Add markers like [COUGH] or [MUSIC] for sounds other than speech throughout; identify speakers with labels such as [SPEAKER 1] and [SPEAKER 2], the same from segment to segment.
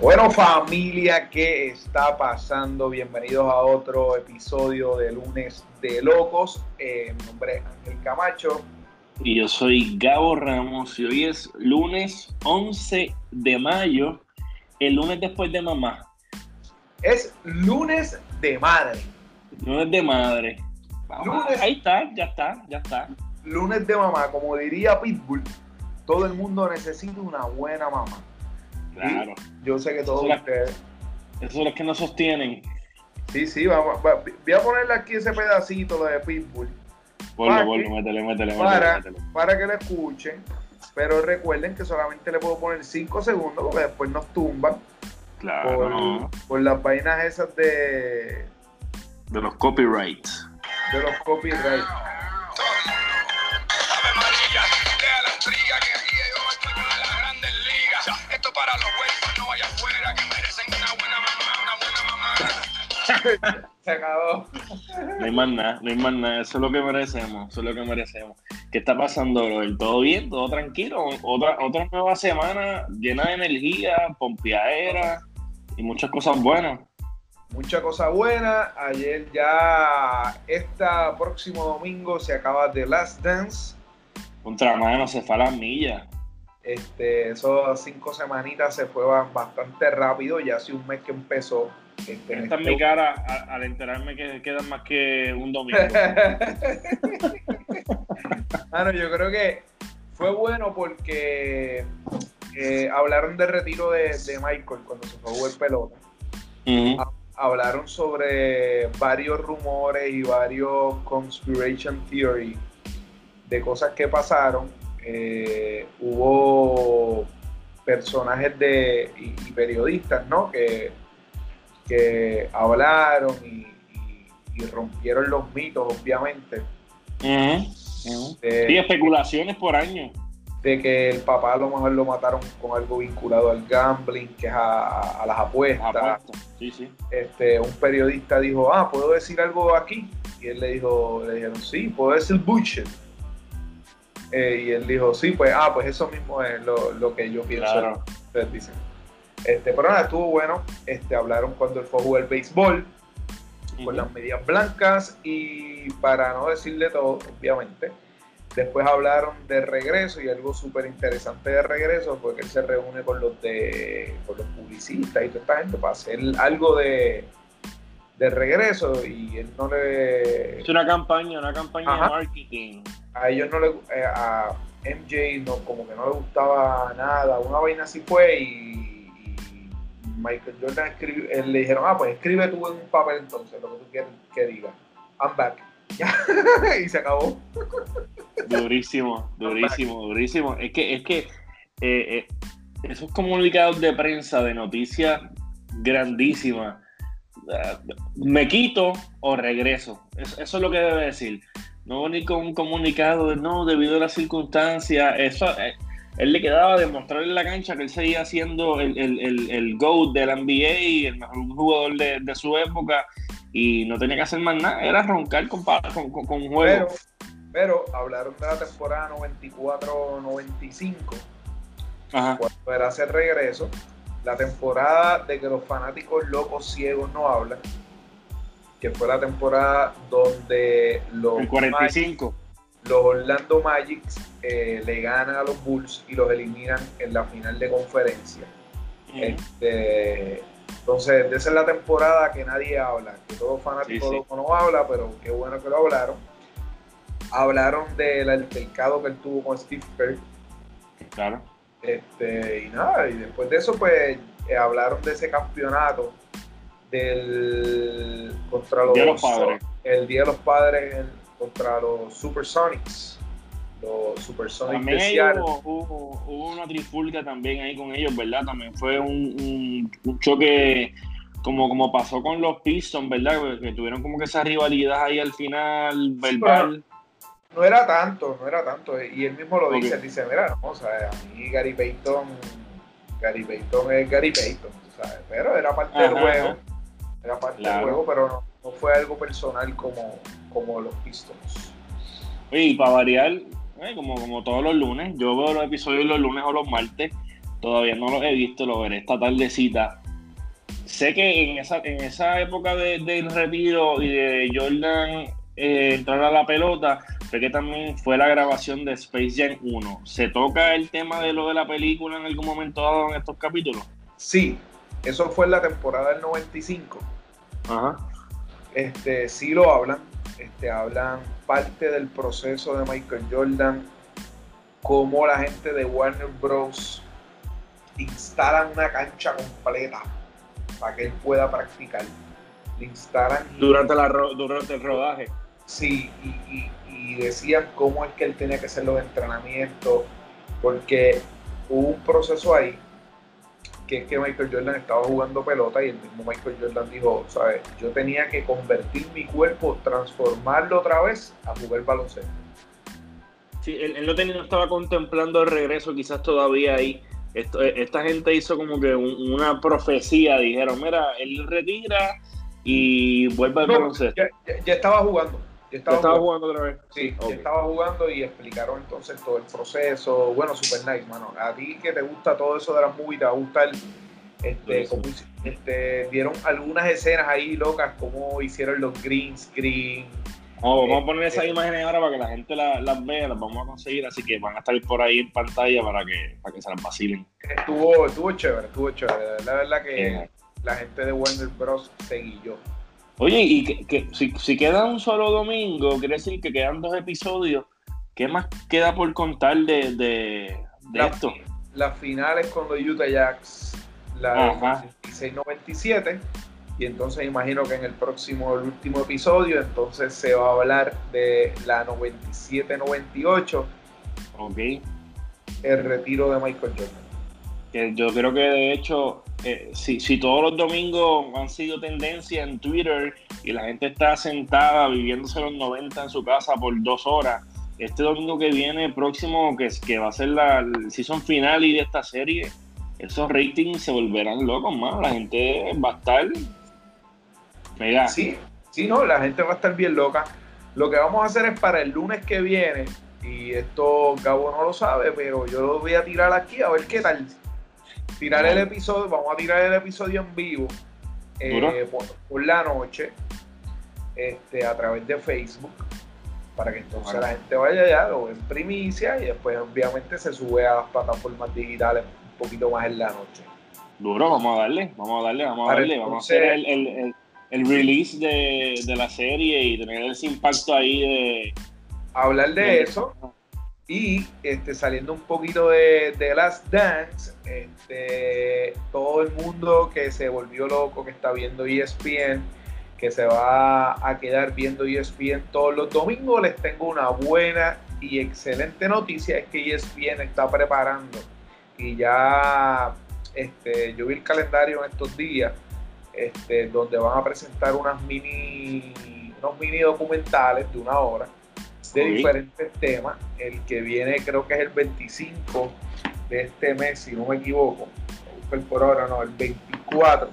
[SPEAKER 1] Bueno familia, ¿qué está pasando? Bienvenidos a otro episodio de Lunes de Locos. Eh, mi nombre es Ángel Camacho.
[SPEAKER 2] Y yo soy Gabo Ramos y hoy es lunes 11 de mayo, el lunes después de mamá.
[SPEAKER 1] Es lunes de madre.
[SPEAKER 2] Lunes de madre. Lunes, ahí está, ya está, ya está.
[SPEAKER 1] Lunes de mamá, como diría Pitbull, todo el mundo necesita una buena mamá.
[SPEAKER 2] Claro.
[SPEAKER 1] Yo sé que todos ustedes.
[SPEAKER 2] Esos son los que nos sostienen.
[SPEAKER 1] Sí, sí, vamos, voy a ponerle aquí ese pedacito lo de Pitbull.
[SPEAKER 2] Ponlo, ponlo, métele, métele,
[SPEAKER 1] para, métele. Para que lo escuchen. Pero recuerden que solamente le puedo poner 5 segundos porque después nos tumban.
[SPEAKER 2] Claro.
[SPEAKER 1] Por, por las vainas esas de.
[SPEAKER 2] De los copyrights.
[SPEAKER 1] De los copyrights.
[SPEAKER 3] Para los no vaya afuera, que merecen una buena mamá, una buena mamá. [LAUGHS]
[SPEAKER 1] Se acabó.
[SPEAKER 2] No hay más nada, no hay más nada. Eso es lo que merecemos, eso es lo que merecemos. ¿Qué está pasando, bro? ¿Todo bien? ¿Todo tranquilo? Otra, otra nueva semana llena de energía, pompeadera y muchas cosas buenas.
[SPEAKER 1] Muchas cosas buenas. Ayer ya, este próximo domingo se acaba The Last Dance.
[SPEAKER 2] Contra mano, se fue a las millas.
[SPEAKER 1] Este, esos cinco semanitas se fue bastante rápido, ya hace un mes que empezó.
[SPEAKER 2] Este, Esta es mi cara al enterarme que quedan más que un domingo. [LAUGHS]
[SPEAKER 1] bueno, yo creo que fue bueno porque eh, hablaron del retiro de, Michael cuando se fue a jugar pelota. Hablaron sobre varios rumores y varios conspiration theory de cosas que pasaron eh, hubo personajes de, y, periodistas, ¿no? Que, que hablaron y, rompieron los mitos, obviamente.
[SPEAKER 2] y especulaciones por año.
[SPEAKER 1] De que el papá a lo mejor lo mataron con algo vinculado al gambling, que es a, las apuestas. Este, un periodista dijo, ah, ¿puedo decir algo aquí? Y él le dijo, le dijeron, sí, puedo decir bullshit. Eh, y él dijo, sí, pues, ah, pues eso mismo es lo, que yo pienso. Claro. dicen. Este, pero nada, estuvo bueno. Este, hablaron cuando él fue a jugar béisbol, con las medias blancas, y para no decirle todo, obviamente, después hablaron de regreso y algo súper interesante de regreso, porque él se reúne con los de con los publicistas y toda esta gente para hacer algo de, de regreso y él no le...
[SPEAKER 2] Es una campaña, una campaña de marketing
[SPEAKER 1] a ellos no le eh, a MJ no, como que no le gustaba nada, una vaina así fue y, Michael Jordan escribió, eh, le dijeron, ah, pues escribe tú en un papel entonces lo que tú quieres que diga. I'm back. [LAUGHS] y se acabó.
[SPEAKER 2] durísimo, durísimo, durísimo. Es que, es que eh, esos comunicados de prensa de noticias grandísimas, me quito o regreso. Eso, eso es lo que debe decir no ni con un comunicado de no, debido a las circunstancias, eso, eh, él le quedaba demostrar en la cancha que él seguía siendo el, el, el, GOAT del NBA, el mejor jugador de, su época, y no tenía que hacer más nada, era roncar con, con, con, un juego.
[SPEAKER 1] Pero, pero hablaron de la temporada 94-95, cuando era hacer regreso, la temporada de que los fanáticos locos ciegos no hablan que fue la temporada donde los,
[SPEAKER 2] 45.
[SPEAKER 1] los Orlando Magic eh, le ganan a los Bulls y los eliminan en la final de conferencia. Este, entonces, esa es la temporada que nadie habla, que todo fanático no habla, pero qué bueno que lo hablaron. Hablaron del altercado que él tuvo con Steve Kerr.
[SPEAKER 2] Claro.
[SPEAKER 1] Este, y nada, y después de eso, pues eh, hablaron de ese campeonato del contra los,
[SPEAKER 2] Día de los padres.
[SPEAKER 1] el Día de los Padres contra los Supersonics. Los Supersonics
[SPEAKER 2] también hubo, una trifulca también ahí con ellos, ¿verdad? También fue un, un, choque como, como pasó con los Pistons, ¿verdad? Que tuvieron como que esa rivalidad ahí al final, verbal.
[SPEAKER 1] no era tanto, no era tanto. Y él mismo lo dice, dice, mira, no, o sea, a mí Gary Payton, Gary Payton es Gary Payton, ¿sabes? Pero era parte del juego era parte del juego, pero no, fue algo personal como, como los Pistons.
[SPEAKER 2] y para variar, eh, como, como todos los lunes, yo veo los episodios los lunes o los martes, Todavía no los he visto, lo veré esta tardecita. Sé que en esa, en esa época del retiro y de Jordan eh, entrar a la pelota, sé que también fue la grabación de Space Jam 1. ¿Se toca el tema de lo de la película en algún momento dado en estos capítulos?
[SPEAKER 1] Sí, eso fue en la temporada del 95. Ajá. Este, sí lo hablan, este, hablan parte del proceso de Michael Jordan, cómo la gente de Warner Bros. instalan una cancha completa para que él pueda practicar.
[SPEAKER 2] Le instalan. Durante, la, durante el rodaje.
[SPEAKER 1] Sí, y, decían cómo es que él tenía que hacer los entrenamientos, porque hubo un proceso ahí que es que Michael Jordan estaba jugando pelota y el mismo Michael Jordan dijo, ¿sabes? Yo tenía que convertir mi cuerpo, transformarlo otra vez a jugar baloncesto.
[SPEAKER 2] Sí, él, no, tenía, estaba contemplando el regreso quizás todavía ahí. esta gente hizo como que una profecía, dijeron, mira, él retira y vuelve al baloncesto.
[SPEAKER 1] ya, estaba jugando.
[SPEAKER 2] Estaba, jugando, otra vez.
[SPEAKER 1] Sí, estaba jugando y explicaron entonces todo el proceso. Bueno, super nice, mano. A ti que te gusta todo eso de las movies, te va a gustar. Este, como, este, vieron algunas escenas ahí locas, como hicieron los green screen,
[SPEAKER 2] vamos a poner esas este, imágenes ahora para que la gente las vea, las vamos a conseguir, así que van a estar por ahí en pantalla para que, para que se las vacilen.
[SPEAKER 1] Estuvo, estuvo chévere, estuvo chévere. La verdad que la gente de Warner Bros. seguí yo.
[SPEAKER 2] Oye, y que, si, queda un solo domingo, quiere decir que quedan dos episodios. ¿Qué más queda por contar de, de, esto?
[SPEAKER 1] Las finales con los Utah Jacks, la 96-97 y entonces imagino que en el próximo, el último episodio, entonces se va a hablar de la 97-98.
[SPEAKER 2] Ok.
[SPEAKER 1] El retiro de Michael Jordan.
[SPEAKER 2] Que yo creo que de hecho, eh, si, todos los domingos han sido tendencia en Twitter y la gente está sentada viviéndose los 90 en su casa por dos horas, este domingo que viene, próximo, que, que va a ser la season final y de esta serie, esos ratings se volverán locos más. La gente va a estar
[SPEAKER 1] Sí, sí, no, la gente va a estar bien loca. Lo que vamos a hacer es para el lunes que viene, y esto Gabo no lo sabe, pero yo lo voy a tirar aquí a ver qué tal. Tirar el episodio, vamos a tirar el episodio en vivo eh, por, la noche este, a través de Facebook para que entonces la gente vaya allá, lo en primicia y después obviamente se sube a las plataformas digitales un poquito más en la noche.
[SPEAKER 2] Duro, vamos a darle, vamos a darle, vamos a darle, vamos a hacer el el release de, la serie y tener ese impacto ahí de...
[SPEAKER 1] Hablar de, eso y este, saliendo un poquito de, de Last Dance, este, todo el mundo que se volvió loco, que está viendo ESPN, que se va a quedar viendo ESPN todos los domingos, les tengo una buena y excelente noticia, es que ESPN está preparando. Y ya este, yo vi el calendario en estos días este, donde van a presentar unas mini, unos mini documentales de una hora de diferentes temas. El que viene creo que es el 25 de este mes, si no me equivoco. por ahora, no, el 24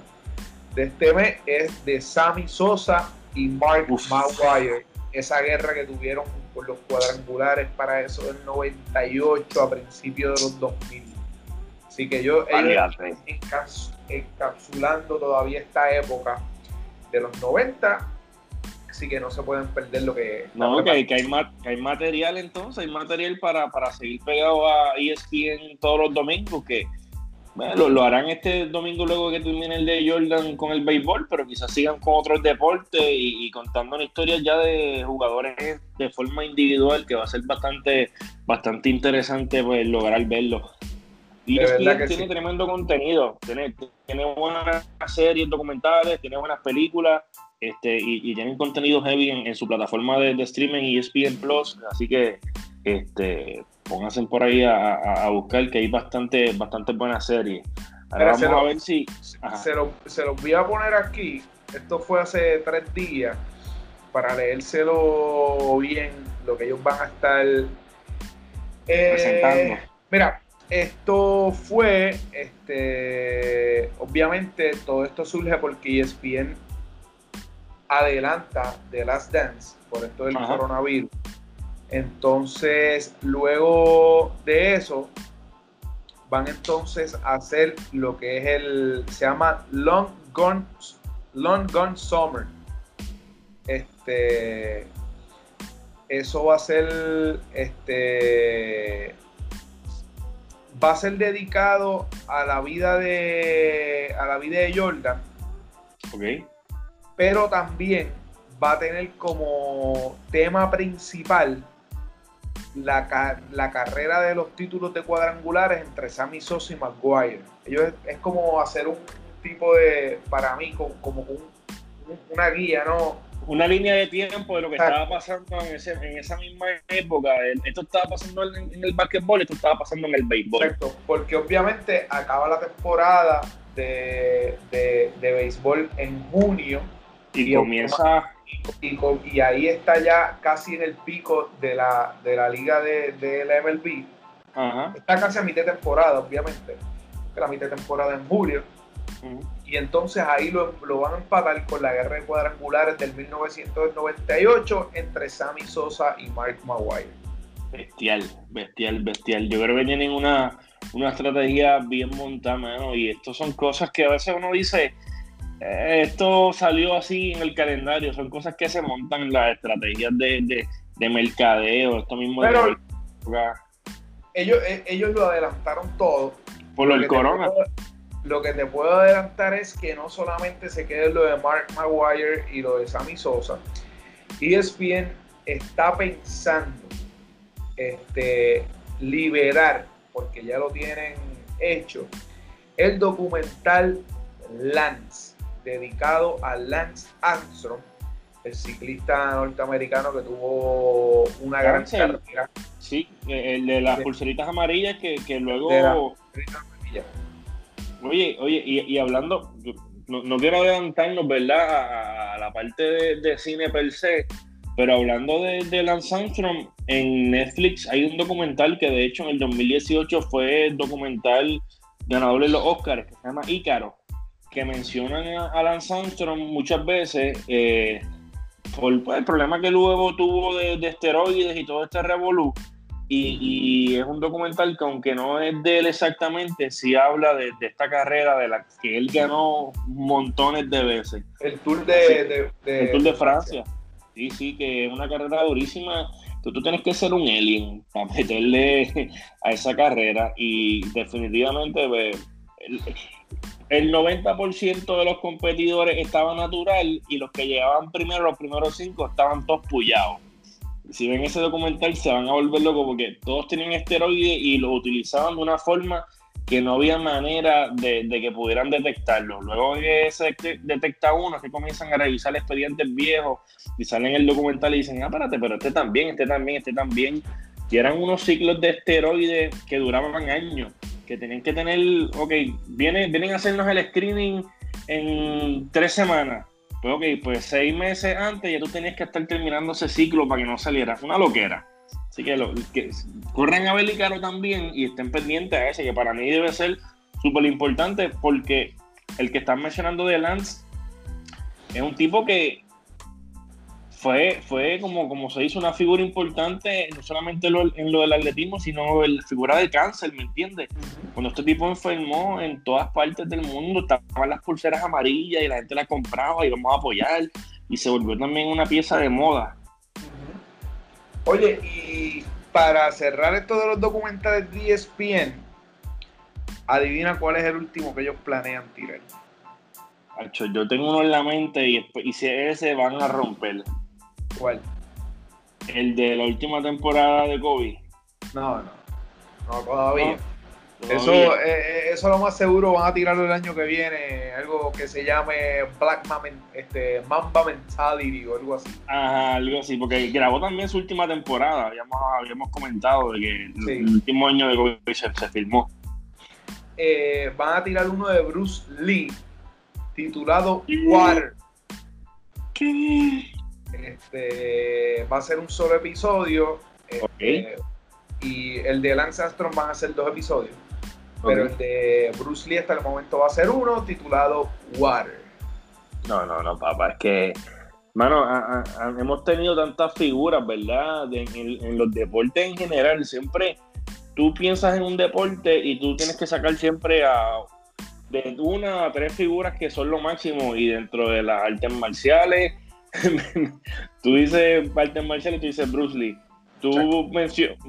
[SPEAKER 1] de este mes es de Sammy Sosa y Mark Maguire. Esa guerra que tuvieron por los cuadrangulares para eso del 98 a principios de los 2000. Así que yo, ellos encapsulando todavía esta época de los 90, así que no se pueden perder lo que...
[SPEAKER 2] No, que hay, que, hay, material entonces, hay material para, seguir pegado a ESPN todos los domingos, que bueno, lo, harán este domingo luego que termine el de Jordan con el béisbol, pero quizás sigan con otros deportes y, contando una historia ya de jugadores de forma individual que va a ser bastante, bastante interesante pues, lograr verlo. Y ESPN tiene tremendo contenido, tiene, tiene buenas series documentales, tiene buenas películas este, y, y tienen contenido heavy en, su plataforma de, streaming ESPN Plus, así que este, pónganse por ahí a, buscar que hay bastante, bastante buenas series.
[SPEAKER 1] vamos a ver si... Se los se lo voy a poner aquí, esto fue hace tres días, para leérselo bien, lo que ellos van a estar... Eh, presentando. Mira, esto fue, este, obviamente todo esto surge porque ESPN adelanta The Last Dance por esto del coronavirus. Entonces, luego de eso, van entonces a hacer lo que es el, se llama Long Gone, Long Gone Summer. Este, eso va a ser, este, va a ser dedicado a la vida de, a la vida de Jordan.
[SPEAKER 2] Ok.
[SPEAKER 1] Pero también va a tener como tema principal la, la, carrera de los títulos de cuadrangulares entre Sammy Sosa y Maguire. Ellos es, como hacer un tipo de, para mí, como, una guía, ¿no?
[SPEAKER 2] Una línea de tiempo de lo que estaba pasando en, esa misma época. Esto estaba pasando en, el básquetbol, esto estaba pasando en el béisbol. Exacto,
[SPEAKER 1] porque obviamente acaba la temporada de, de, de béisbol en junio.
[SPEAKER 2] Y, comienza
[SPEAKER 1] y, ahí está ya casi en el pico de la, de la liga de, de la MLB. Está casi a mitad de temporada, obviamente. La mitad de temporada en julio. Y entonces ahí lo, van a empatar con la guerra de cuadrangulares del 1998 entre Sammy Sosa y Mark Maguire.
[SPEAKER 2] Bestial, bestial, bestial. Yo creo que tienen una, una estrategia bien montada, Y esto son cosas que a veces uno dice, esto salió así en el calendario, son cosas que se montan en las estrategias de, mercadeo, esto mismo
[SPEAKER 1] ellos, eh, ellos lo adelantaron todo.
[SPEAKER 2] Por lo del corona.
[SPEAKER 1] lo que te puedo adelantar es que no solamente se quede lo de Mark Maguire y lo de Sammy Sosa, ESPN está pensando este, liberar, porque ya lo tienen hecho, el documental Lance dedicado a Lance Armstrong, el ciclista norteamericano que tuvo una gran carrera.
[SPEAKER 2] Sí, el de las pulseritas amarillas que, luego... Oye, oye, y, hablando, no, quiero adelantarnos, ¿verdad? A, la parte de, cine per se, pero hablando de, Lance Armstrong, en Netflix hay un documental que de hecho en el 2018 fue documental ganador de los Oscars, que se llama Ícaro que mencionan a Lance Armstrong muchas veces eh, por pues, el problema que luego tuvo de, esteroides y todo este revolú. Y, es un documental que aunque no es de él exactamente, sí habla de, esta carrera de la que él ganó montones de veces.
[SPEAKER 1] El Tour de,
[SPEAKER 2] el Tour de Francia. Sí, sí, que es una carrera durísima. Tú, tú tienes que ser un alien para meterle [LAUGHS] a esa carrera y definitivamente pues, el 90% de los competidores estaban natural y los que llegaban primero, los primeros cinco, estaban todos pullados. Si ven ese documental se van a volver locos porque todos tenían esteroides y lo utilizaban de una forma que no había manera de, que pudieran detectarlo. Luego que se detecta uno, que comienzan a revisar expedientes viejos y salen el documental y dicen, ah, pero este también, este también, este también. Y eran unos ciclos de esteroides que duraban años que tienen que tener, ok, vienen, vienen a hacernos el screening en tres semanas. Pues ok, pues seis meses antes ya tú tenías que estar terminando ese ciclo para que no saliera. Una loquera. Así que, lo, corren a Belicaro también y estén pendientes a ese, que para mí debe ser súper importante porque el que están mencionando de Lance es un tipo que fue, fue como, como se hizo una figura importante, no solamente en lo del atletismo, sino en la figura de cáncer, ¿me entiendes? Cuando este tipo enfermó en todas partes del mundo, estaban las pulseras amarillas y la gente las compraba y vamos a apoyar, y se volvió también una pieza de moda.
[SPEAKER 1] Oye, y para cerrar esto de los documentales de ESPN, adivina cuál es el último que ellos planean tirar.
[SPEAKER 2] Yo tengo uno en la mente y, y si ese van a romper.
[SPEAKER 1] ¿Cuál?
[SPEAKER 2] El de la última temporada de Kobe.
[SPEAKER 1] No, no. No, todavía. Eso, eh, eh, eso lo más seguro van a tirarlo el año que viene, algo que se llame Black este, Mamba Mentality o algo así.
[SPEAKER 2] Ajá, algo así, porque grabó también su última temporada, habíamos, habíamos comentado de que el último año de Kobe se, filmó.
[SPEAKER 1] Eh, van a tirar uno de Bruce Lee, titulado Water. ¿Qué? Este, va a ser un solo episodio. Este, y el de Lance Armstrong van a ser dos episodios. Pero el de Bruce Lee hasta el momento va a ser uno titulado Water.
[SPEAKER 2] No, no, no, papá, es que, mano, hemos tenido tantas figuras, ¿verdad? en, los deportes en general, siempre tú piensas en un deporte y tú tienes que sacar siempre a de una a tres figuras que son lo máximo y dentro de las artes marciales, [LAUGHS] tú dices artes marciales, tú dices Bruce Lee. Tú,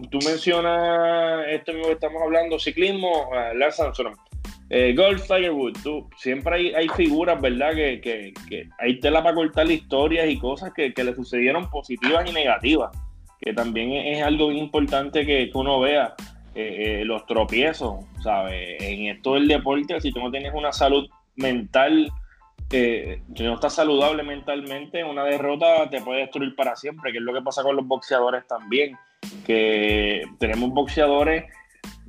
[SPEAKER 2] tú mencionas esto mismo que estamos hablando, ciclismo, uh, Lance Armstrong. Eh, Golf, Tiger Woods, tú, siempre hay, hay figuras, ¿verdad? Que, que, que, hay tela para cortar historias y cosas que, que le sucedieron positivas y negativas, que también es, algo importante que, que uno vea. Eh, eh, los tropiezos, ¿sabes? En esto del deporte, si tú no tienes una salud mental, eh, si no estás saludable mentalmente, una derrota te puede destruir para siempre, que es lo que pasa con los boxeadores también, que tenemos boxeadores,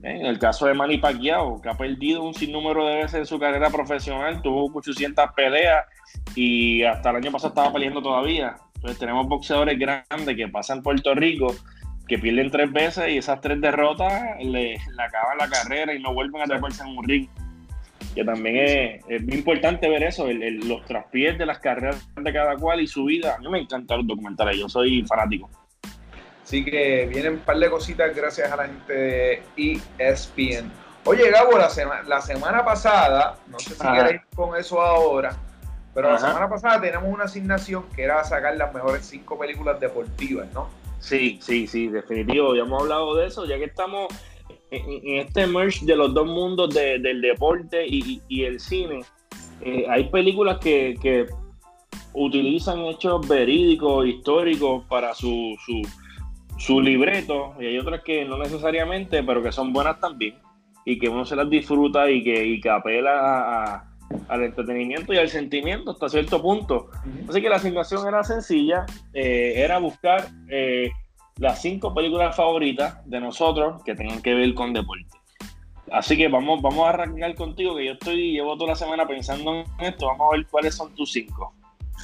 [SPEAKER 2] en el caso de Manny Pacquiao, que ha perdido un sinnúmero de veces en su carrera profesional, tuvo 800 peleas y hasta el año pasado estaba peleando todavía. Entonces tenemos boxeadores grandes que pasan Puerto Rico que pierden tres veces y esas tres derrotas le, acaban la carrera y no vuelven a treparse en un ring. Que también es, es muy importante ver eso, los traspiés de las carreras de cada cual y su vida. A mí me encantan los documentales, yo soy fanático.
[SPEAKER 1] Así que vienen un par de cositas gracias a la gente de ESPN. Oye, Gabo, la, la semana pasada, no sé si queréis con eso ahora, pero la semana pasada tenemos una asignación que era sacar las mejores cinco películas deportivas, ¿no?
[SPEAKER 2] Sí, sí, sí, definitivo. Ya hemos hablado de eso, ya que estamos en, este merge de los dos mundos del deporte y, el cine. Eh, hay películas que, utilizan hechos verídicos, históricos para su, su, libreto, y hay otras que no necesariamente, pero que son buenas también, y que uno se las disfruta y que, y que apela a al entretenimiento y al sentimiento hasta cierto punto. Así que la asignación era sencilla, eh, era buscar eh, las cinco películas favoritas de nosotros que tengan que ver con deporte. Así que vamos, vamos a arrancar contigo, que yo estoy, llevo toda la semana pensando en esto, vamos a ver cuáles son tus cinco.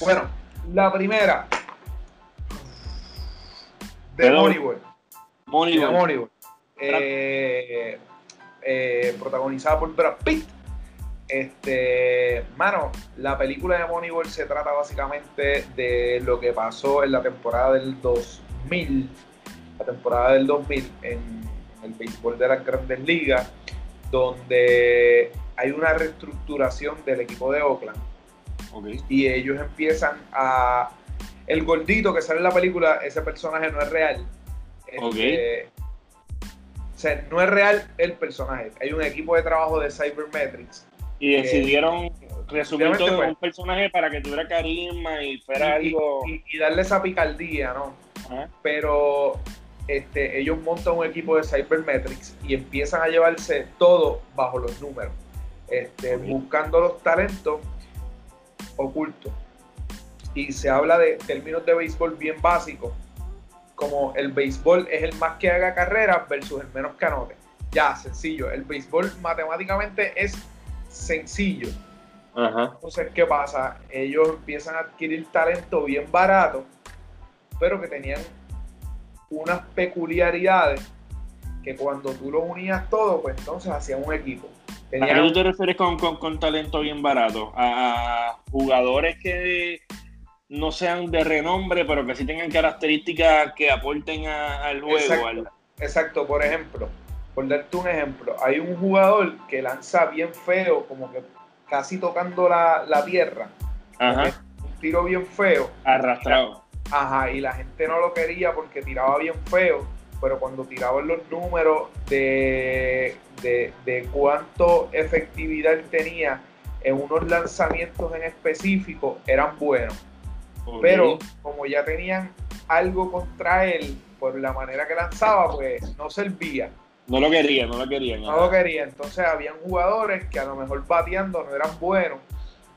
[SPEAKER 1] Bueno, la primera. De Moneyball. Moneyball. Eh, protagonizada por Brad Pitt este, mano, la película de Moneyball se trata básicamente de lo que pasó en la temporada del 2000, la temporada del 2000 en el béisbol de las grandes ligas, donde hay una reestructuración del equipo de Oakland. Y ellos empiezan a... El gordito que sale en la película, ese personaje no es real. Este, o sea, no es real el personaje. Hay un equipo de trabajo de Cybermetrics
[SPEAKER 2] y decidieron resumir todo en pues. un personaje para que tuviera carisma y fuera algo.
[SPEAKER 1] Y, darle esa picardía, ¿no? Pero este, ellos montan un equipo de Cybermetrics y empiezan a llevarse todo bajo los números, este, buscando los talentos ocultos. Y se habla de términos de béisbol bien básicos, como el béisbol es el más que haga carreras versus el menos que anote. Ya, sencillo. El béisbol matemáticamente es sencillo. Entonces, ¿qué pasa? Ellos empiezan a adquirir talento bien barato, pero que tenían unas peculiaridades que cuando tú los unías todo, pues entonces hacían un equipo.
[SPEAKER 2] ¿A qué tú te refieres con, con, talento bien barato? ¿A jugadores que no sean de renombre, pero que sí tengan características que aporten al juego?
[SPEAKER 1] Exacto, exacto. por ejemplo, por darte un ejemplo, hay un jugador que lanza bien feo, como que casi tocando la, tierra. Ajá. Un tiro bien feo.
[SPEAKER 2] Arrastrado.
[SPEAKER 1] Ajá, y la gente no lo quería porque tiraba bien feo, pero cuando tiraban los números de, de, cuánto efectividad tenía en unos lanzamientos en específico, eran buenos. Pero como ya tenían algo contra él por la manera que lanzaba, pues no servía.
[SPEAKER 2] No lo quería, no lo quería.
[SPEAKER 1] No, lo quería. Entonces habían jugadores que a lo mejor bateando no eran buenos,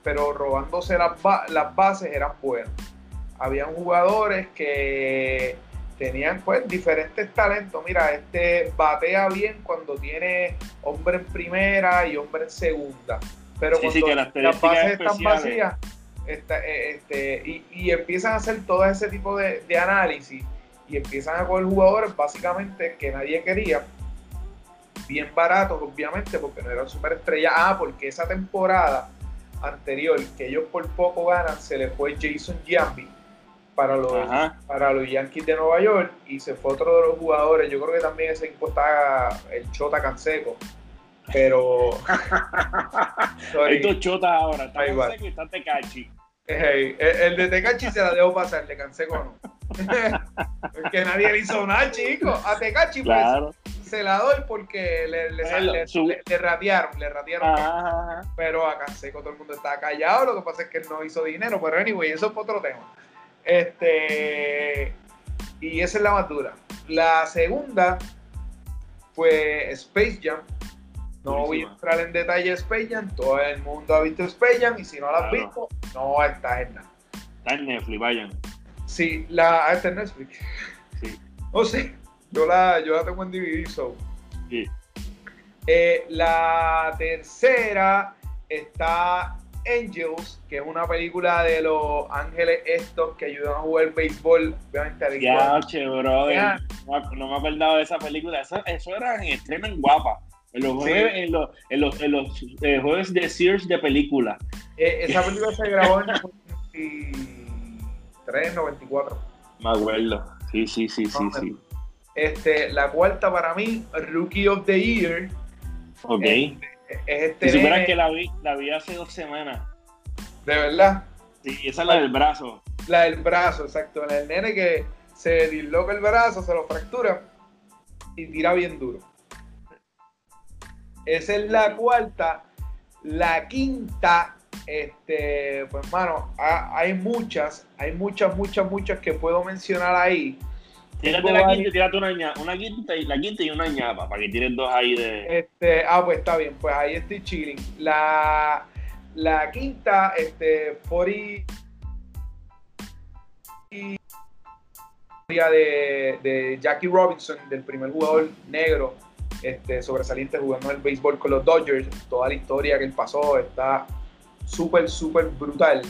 [SPEAKER 1] pero robándose las, las bases eran buenos. Habían jugadores que tenían pues diferentes talentos. Mira, este batea bien cuando tiene hombre en primera y hombre en segunda. Pero cuando las, bases están vacías eh, este, y, y, empiezan a hacer todo ese tipo de, de análisis y empiezan a coger jugadores básicamente que nadie quería bien baratos, obviamente, porque no eran superestrellas. Ah, porque esa temporada anterior, que ellos por poco ganan, se le fue Jason Giambi para los, para los Yankees de Nueva York y se fue otro de los jugadores. Yo creo que también ese equipo está el Chota Canseco. Pero. [LAUGHS]
[SPEAKER 2] Hay dos chotas ahora. Está Canseco y está Tecachi.
[SPEAKER 1] el, de Tecachi se la dejo pasar, el de Canseco no. [LAUGHS] porque nadie le hizo nada, chico. A Tecachi, pues, se la doy porque le, le, le, le radiaron, le radiaron. Pero a Canseco todo el mundo está callado. Lo que pasa es que él no hizo dinero. Pero anyway, eso es otro tema. Este, y esa es la más dura. La segunda fue Space Jam. No voy a entrar en detalle de Space Jam. Todo el mundo ha visto Space Jam y si no la has visto, no está en nada.
[SPEAKER 2] Está en Netflix, vayan.
[SPEAKER 1] Sí, la, ah, está en Netflix. Sí. [LAUGHS] O sea, yo la, yo la tengo en DVD, so. Sí. Eh, la tercera está Angels, que es una película de los ángeles estos que ayudan a jugar béisbol, obviamente
[SPEAKER 2] Ya, che, brother. No, me he acordado de esa película. Eso, eso era en extremo en guapa. En los, jueves, en los, en los, en los eh, jueves de Sears de película.
[SPEAKER 1] Eh, esa película se grabó en 93, 94.
[SPEAKER 2] Me acuerdo. Sí, sí, sí, sí, sí.
[SPEAKER 1] Este, la cuarta para mí, Rookie of the Year.
[SPEAKER 2] Ok. Este, este si que la vi, la vi hace dos semanas.
[SPEAKER 1] ¿De verdad?
[SPEAKER 2] Sí, esa es la del brazo.
[SPEAKER 1] La del brazo, exacto. El nene que se disloca el brazo, se lo fractura y tira bien duro. Esa es la cuarta. La quinta, este, pues hermano, hay muchas, hay muchas, muchas, muchas que puedo mencionar ahí.
[SPEAKER 2] Tírate la quinta y tírate una ñapa. Una quinta y la quinta y una ñapa para que tires dos ahí de.
[SPEAKER 1] Este, ah, pues está bien, pues ahí estoy chilling. La, la quinta, este, 40 de, de Jackie Robinson, del primer jugador negro este, sobresaliente jugando el béisbol con los Dodgers. Toda la historia que él pasó está súper, súper brutal.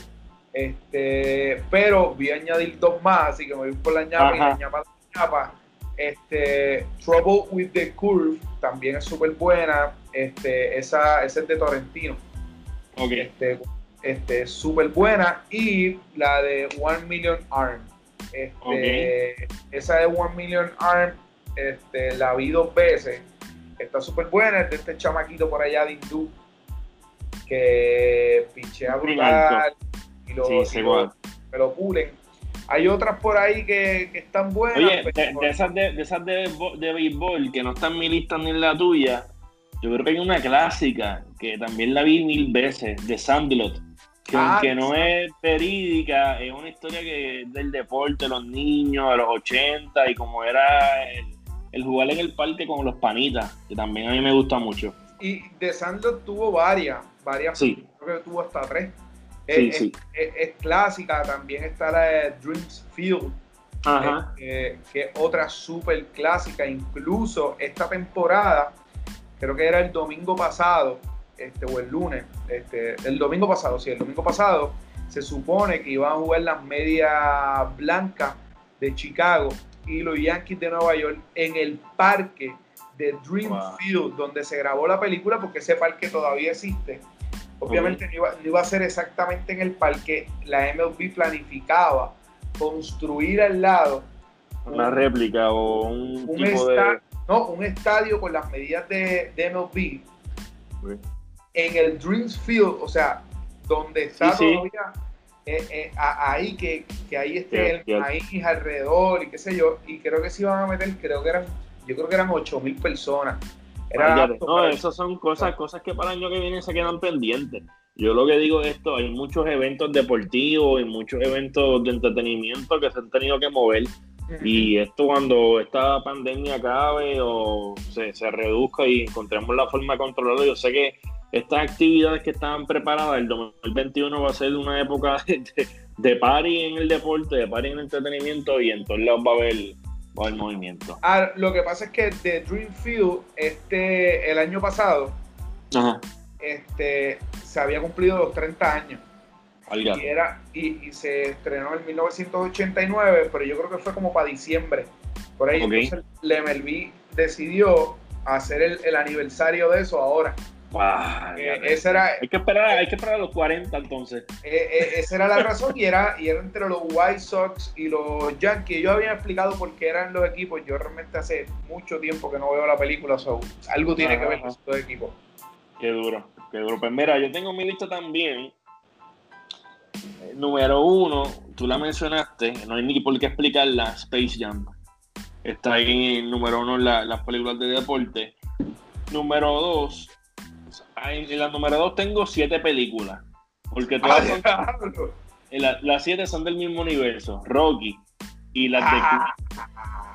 [SPEAKER 1] Este, pero voy a añadir dos más, así que me voy por la ñapa y la ñapa este, Trouble with the Curve también es súper buena. Este, esa, es de Torrentino.
[SPEAKER 2] Okay.
[SPEAKER 1] Este, este, súper buena. Y la de One Million Arm. Este, Esa de One Million Arm este, la vi dos veces. Está súper buena. Es de este chamaquito por allá de hindú que pinchea brutal y lo, sí, me lo pulen. Hay otras por ahí que, están buenas.
[SPEAKER 2] Oye, de, esas, de, esas de, de, béisbol que no están en mi lista ni en la tuya, yo creo que hay una clásica que también la vi mil veces, de Sandlot. Que ah, aunque no es verídica, es una historia que es del deporte, los niños, de los 80 y como era el, jugar en el parque con los panitas, que también a mí me gusta mucho.
[SPEAKER 1] Y de Sandlot tuvo varias, varias,
[SPEAKER 2] sí.
[SPEAKER 1] creo que tuvo hasta tres es, clásica, también está la de Dreams Field, eh, que es otra súper clásica, incluso esta temporada, creo que era el domingo pasado, este, o el lunes, este, el domingo pasado, sí, el domingo pasado, se supone que iban a jugar las medias blancas de Chicago y los Yankees de Nueva York en el parque de Dream Field, donde se grabó la película, porque ese parque todavía existe. Obviamente no, iba, a ser exactamente en el parque. La MLB planificaba construir al lado
[SPEAKER 2] una réplica o un, tipo
[SPEAKER 1] de... No, un estadio con las medidas de, MLB en el Dreams Field, o sea, donde está todavía eh, eh, ahí que, que ahí esté el maíz alrededor y qué sé yo, y creo que se iban a meter, creo que eran, yo creo que eran 8 mil personas
[SPEAKER 2] no, esas son cosas, cosas que para el año que viene se quedan pendientes. Yo lo que digo es esto, hay muchos eventos deportivos y muchos eventos de entretenimiento que se han tenido que mover. Y esto cuando esta pandemia acabe o se, reduzca y encontremos la forma de controlarlo, yo sé que estas actividades que estaban preparadas, el 2021 va a ser una época [LAUGHS] de, de, party en el deporte, de party en el entretenimiento y en todos lados va a haber el movimiento.
[SPEAKER 1] Ah, lo que pasa es que The Dream Field, este, el año pasado, este, se había cumplido los 30 años. Y, era, y, se estrenó en 1989, pero yo creo que fue como para diciembre. Por ahí, entonces, MLB decidió hacer el, aniversario de eso ahora. Eh, esa era,
[SPEAKER 2] hay, que esperar, hay que esperar a los 40 entonces.
[SPEAKER 1] Eh, eh, esa era la razón y era, y era entre los White Sox y los Yankees. Yo había explicado por qué eran los equipos. Yo realmente hace mucho tiempo que no veo la película, so, algo tiene que ver con estos equipos.
[SPEAKER 2] Qué duro, qué duro. Pues mira, yo tengo mi lista también. Número uno, tú la mencionaste, no hay ni por qué explicarla, Space Jam. Está ahí en número uno en las películas de deporte. Número dos, en la número dos tengo siete películas. Porque todas son, las siete son del mismo universo. Rocky y las de ah.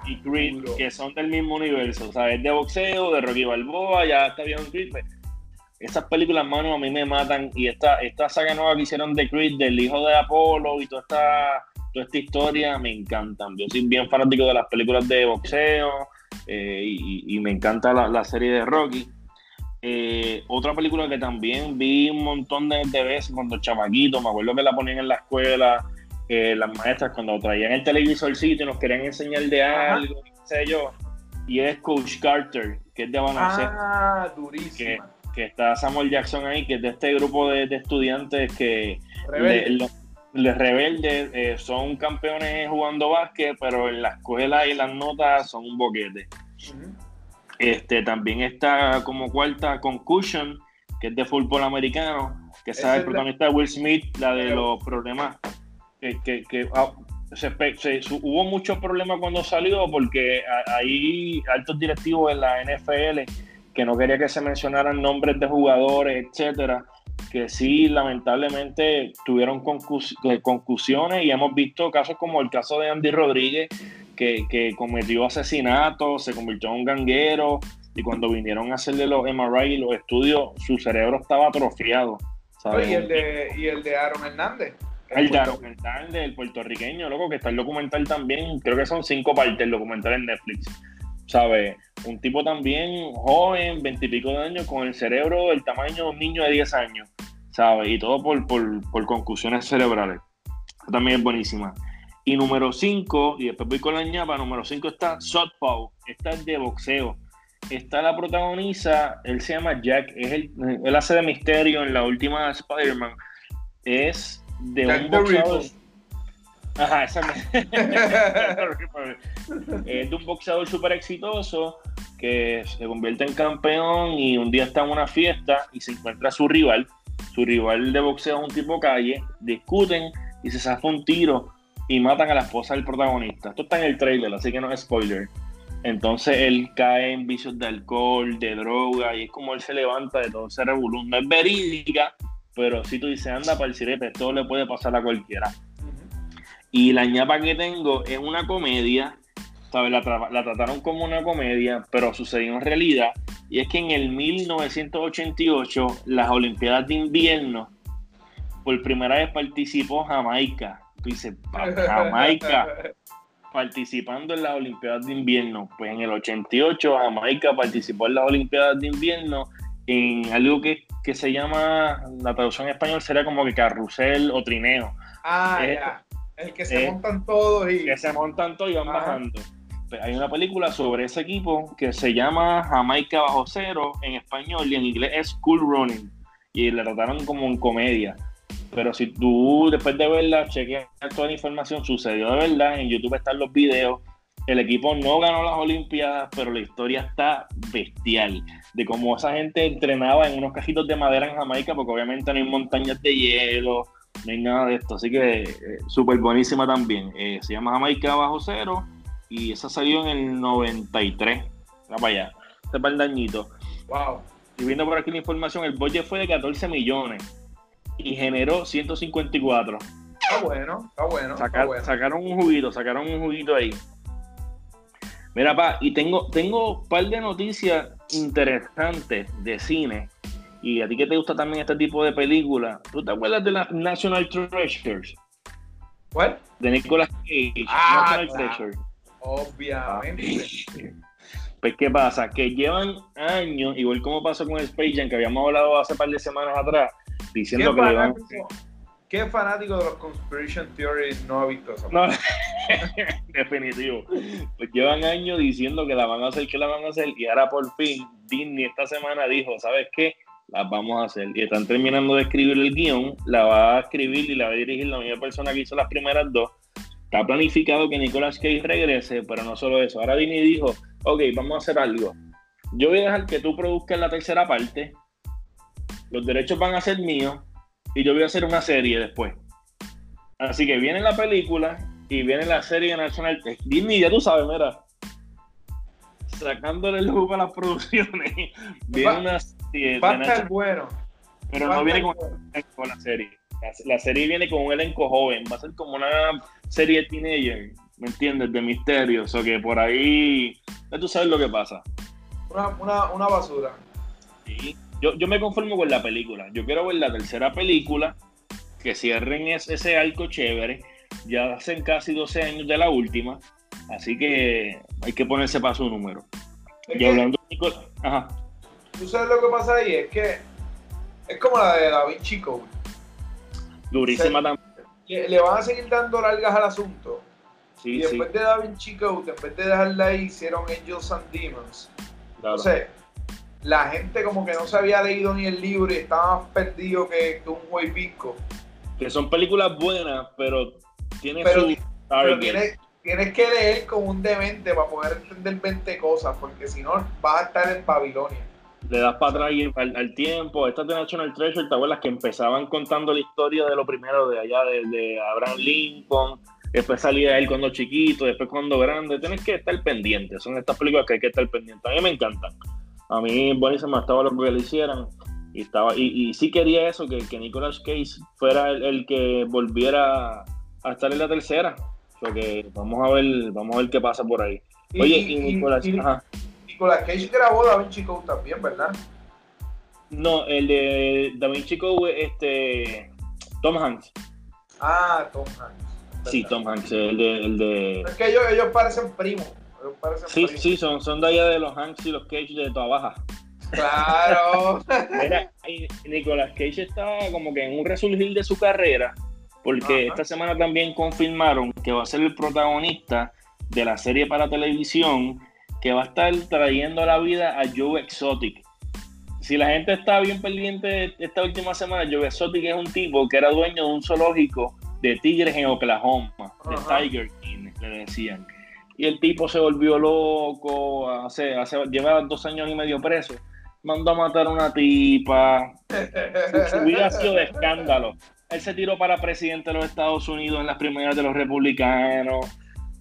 [SPEAKER 2] y Creed, que son del mismo universo. O sea, es de boxeo, de Rocky Balboa, ya está bien Creed. Pues, esas películas, mano, a mí me matan. Y esta, esta saga nueva que hicieron de Creed, del hijo de Apolo y toda esta, toda esta historia, me encantan. Yo soy bien fanático de las películas de boxeo eh, y, me encanta la, serie de Rocky. Eh, otra película que también vi un montón de, veces cuando chamaquito, me acuerdo que la ponían en la escuela, eh, las maestras cuando traían el televisorcito y nos querían enseñar de algo, sé yo, y es Coach Carter, que es de baloncesto.
[SPEAKER 1] Ah, durísimo
[SPEAKER 2] que está Samuel Jackson ahí, que es de este grupo de, estudiantes que les rebeldes eh, son campeones jugando básquet, pero en la escuela y las notas son un boquete. Este también está como cuarta Concussion, que es de fútbol americano, que es el protagonista de Will Smith, la de los problemas que, que, ah, hubo muchos problemas cuando salió porque hay altos directivos en la NFL que no quería que se mencionaran nombres de jugadores, etcétera, que sí, lamentablemente tuvieron eh, conclusiones y hemos visto casos como el caso de Andy Rodríguez, que, cometió asesinatos, se convirtió en un ganguero y cuando vinieron a hacerle los MRI y los estudios, su cerebro estaba atrofiado.
[SPEAKER 1] ¿Y, el de, y el de Aaron Hernández.
[SPEAKER 2] El, de Aaron Hernández, el puertorriqueño, loco, que está el documental también, creo que son cinco partes el documental en Netflix. ¿sabes? Un tipo también joven, veintipico de años, con el cerebro del tamaño de un niño de 10 años, ¿sabes? Y todo por, por, conclusiones cerebrales. También es buenísima. Y número 5, y después voy con la ñapa, número 5 está Southpaw, esta es de boxeo. Está la protagoniza, él se llama Jack, es el, él hace de misterio en la última Spider-Man. Es de un boxeador. Ajá, esa [LAUGHS] es de un boxeador súper exitoso que se convierte en campeón y un día está en una fiesta y se encuentra su rival. Su rival de boxeo es un tipo calle, discuten y se zafa un tiro y matan a la esposa del protagonista. Esto está en el trailer, así que no es spoiler. Entonces él cae en vicios de alcohol, de droga, y es como él se levanta de todo ese revolú. No es verídica, pero si tú dices, anda para el sirepe, todo le puede pasar a cualquiera. Y la ñapa que tengo es una comedia, ¿sabes? La, trataron como una comedia, pero sucedió en realidad. Y es que en el 1988, las Olimpiadas de Invierno, por primera vez participó Jamaica. Tú dices, Jamaica [LAUGHS] participando en las Olimpiadas de Invierno. Pues en el 88 Jamaica participó en las Olimpiadas de Invierno en algo que, se llama, la traducción en español sería como que carrusel o trineo.
[SPEAKER 1] Ah, ya. El que se montan todos y.
[SPEAKER 2] Que se montan todos y van bajando. Pues, hay una película sobre ese equipo que se llama Jamaica Bajo Cero en español y en inglés es Cool Running. Y la trataron como en comedia. Pero si tú después de verla chequeas toda la información, sucedió de verdad. En YouTube están los videos. El equipo no ganó las Olimpiadas, pero la historia está bestial. De cómo esa gente entrenaba en unos cajitos de madera en Jamaica, porque obviamente no hay montañas de hielo, no hay nada de esto. Así que eh, súper buenísima también. Eh, se llama Jamaica Bajo Cero y esa salió en el 93. Va para allá. Este para el dañito.
[SPEAKER 1] Wow.
[SPEAKER 2] Y viendo por aquí la información, el budget fue de 14 millones y generó 154.
[SPEAKER 1] Está bueno, está bueno,
[SPEAKER 2] Sacaron un juguito, sacaron un juguito ahí. Mira, pa, y tengo, tengo un par de noticias interesantes de cine y a ti que te gusta también este tipo de películas, ¿tú te acuerdas de las National Treasures?
[SPEAKER 1] ¿Cuál?
[SPEAKER 2] De Nicolas Cage.
[SPEAKER 1] Ah, National Treasure. Obviamente. [LAUGHS]
[SPEAKER 2] Pues, ¿qué pasa? Que llevan años, igual como pasó con Space Jam, que habíamos hablado hace un par de semanas atrás, diciendo que le van...
[SPEAKER 1] ¿Qué fanático de los conspiracy theories no ha visto
[SPEAKER 2] eso? No, [LAUGHS] definitivo. Pues llevan años diciendo que la van a hacer, que la van a hacer, y ahora por fin Disney esta semana dijo, ¿sabes qué? las vamos a hacer. Y están terminando de escribir el guion, la va a escribir y la va a dirigir la misma persona que hizo las primeras dos. Está planificado que Nicolas Cage regrese, pero no solo eso. Ahora Disney dijo, ok, vamos a hacer algo. Yo voy a dejar que tú produzcas la tercera parte, los derechos van a ser míos y yo voy a hacer una serie después. Así que viene la película y viene la serie nacional. Disney, ya tú sabes, mira, sacándole el lujo a las producciones. [LAUGHS] Viene una
[SPEAKER 1] serie. Va a estar bueno.
[SPEAKER 2] Pero no viene con, la serie. La, serie viene con un elenco joven. Va a ser como una serie teenager, ¿me entiendes? De misterio. O que por ahí. Ya tú sabes lo que pasa.
[SPEAKER 1] Una, una, una basura.
[SPEAKER 2] Sí. Yo, yo me conformo con la película. Yo quiero ver la tercera película. Que cierren ese arco chévere. Ya hacen casi 12 años de la última Así que hay que ponerse para su número. y hablando de Nicolás, ajá.
[SPEAKER 1] Tú sabes lo que pasa ahí, es que es como la de David Chico.
[SPEAKER 2] Durísima también.
[SPEAKER 1] Le, van a seguir dando largas al asunto. y después de David Chico, vez de dejarla ahí, hicieron Angels and Demons. Claro. Entonces, la gente como que no se había leído ni el libro y estaba más perdido que, un juez pisco.
[SPEAKER 2] Que son películas buenas, pero tiene
[SPEAKER 1] su... Pero tiene, tienes que leer como un demente para poder entender 20 cosas, porque si no vas a estar en Babilonia.
[SPEAKER 2] Le das para atrás al, tiempo. Estas de National Treasure, ¿te acuerdas que empezaban contando la historia de lo primero de allá, de, Abraham Lincoln? Después salía él cuando chiquito, después cuando grande. Tienes que estar pendiente. Son estas películas que hay que estar pendiente. A mí me encantan. A mí buenísimo estaba lo que le hicieran. Y, estaba, y, sí quería eso, que, que Nicolas Cage fuera el que volviera a estar en la tercera que vamos a ver, vamos a ver qué pasa por ahí. Oye, y, Nicolás,
[SPEAKER 1] Cage grabó Da Vinci Code también, ¿verdad?
[SPEAKER 2] No, el de Da Vinci Code, este Tom Hanks.
[SPEAKER 1] Ah, Tom Hanks.
[SPEAKER 2] Sí, Tom Hanks, el de, el de...
[SPEAKER 1] Es que ellos, ellos parecen primos.
[SPEAKER 2] Sí, sí, son, son de allá de los Hanks y los Cage de toda baja.
[SPEAKER 1] Claro. [LAUGHS]
[SPEAKER 2] Mira, Nicolas Cage está como que en un resurgir de su carrera porque esta semana también confirmaron que va a ser el protagonista de la serie para televisión que va a estar trayendo a la vida a Joe Exotic. Si la gente está bien pendiente esta última semana, Joe Exotic es un tipo que era dueño de un zoológico de tigres en Oklahoma, de Tiger King, le decían. Y el tipo se volvió loco, hace, hace, lleva dos años y medio preso mandó a matar a una tipa. Su, vida ha sido de escándalo él se tiró para presidente de los Estados Unidos en las primeras de los republicanos.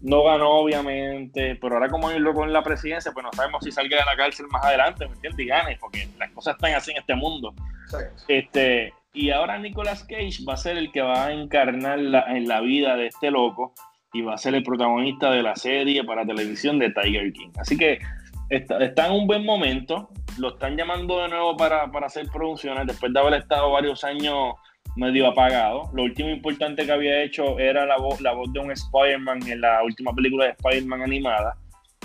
[SPEAKER 2] No ganó, obviamente, pero ahora como irlo con la presidencia, pues no sabemos si salga de la cárcel más adelante, ¿me entiendes? Y gane, porque las cosas están así en este mundo. Este, y ahora Nicolas Cage va a ser el que va a encarnar en la vida de este loco y va a ser el protagonista de la serie para televisión de Tiger King. Así que está, está en un buen momento, lo están llamando de nuevo para, para hacer producciones después de haber estado varios años medio apagado. Lo último importante que había hecho era la voz, la voz de un Spider-Man en la última película de Spider-Man animada.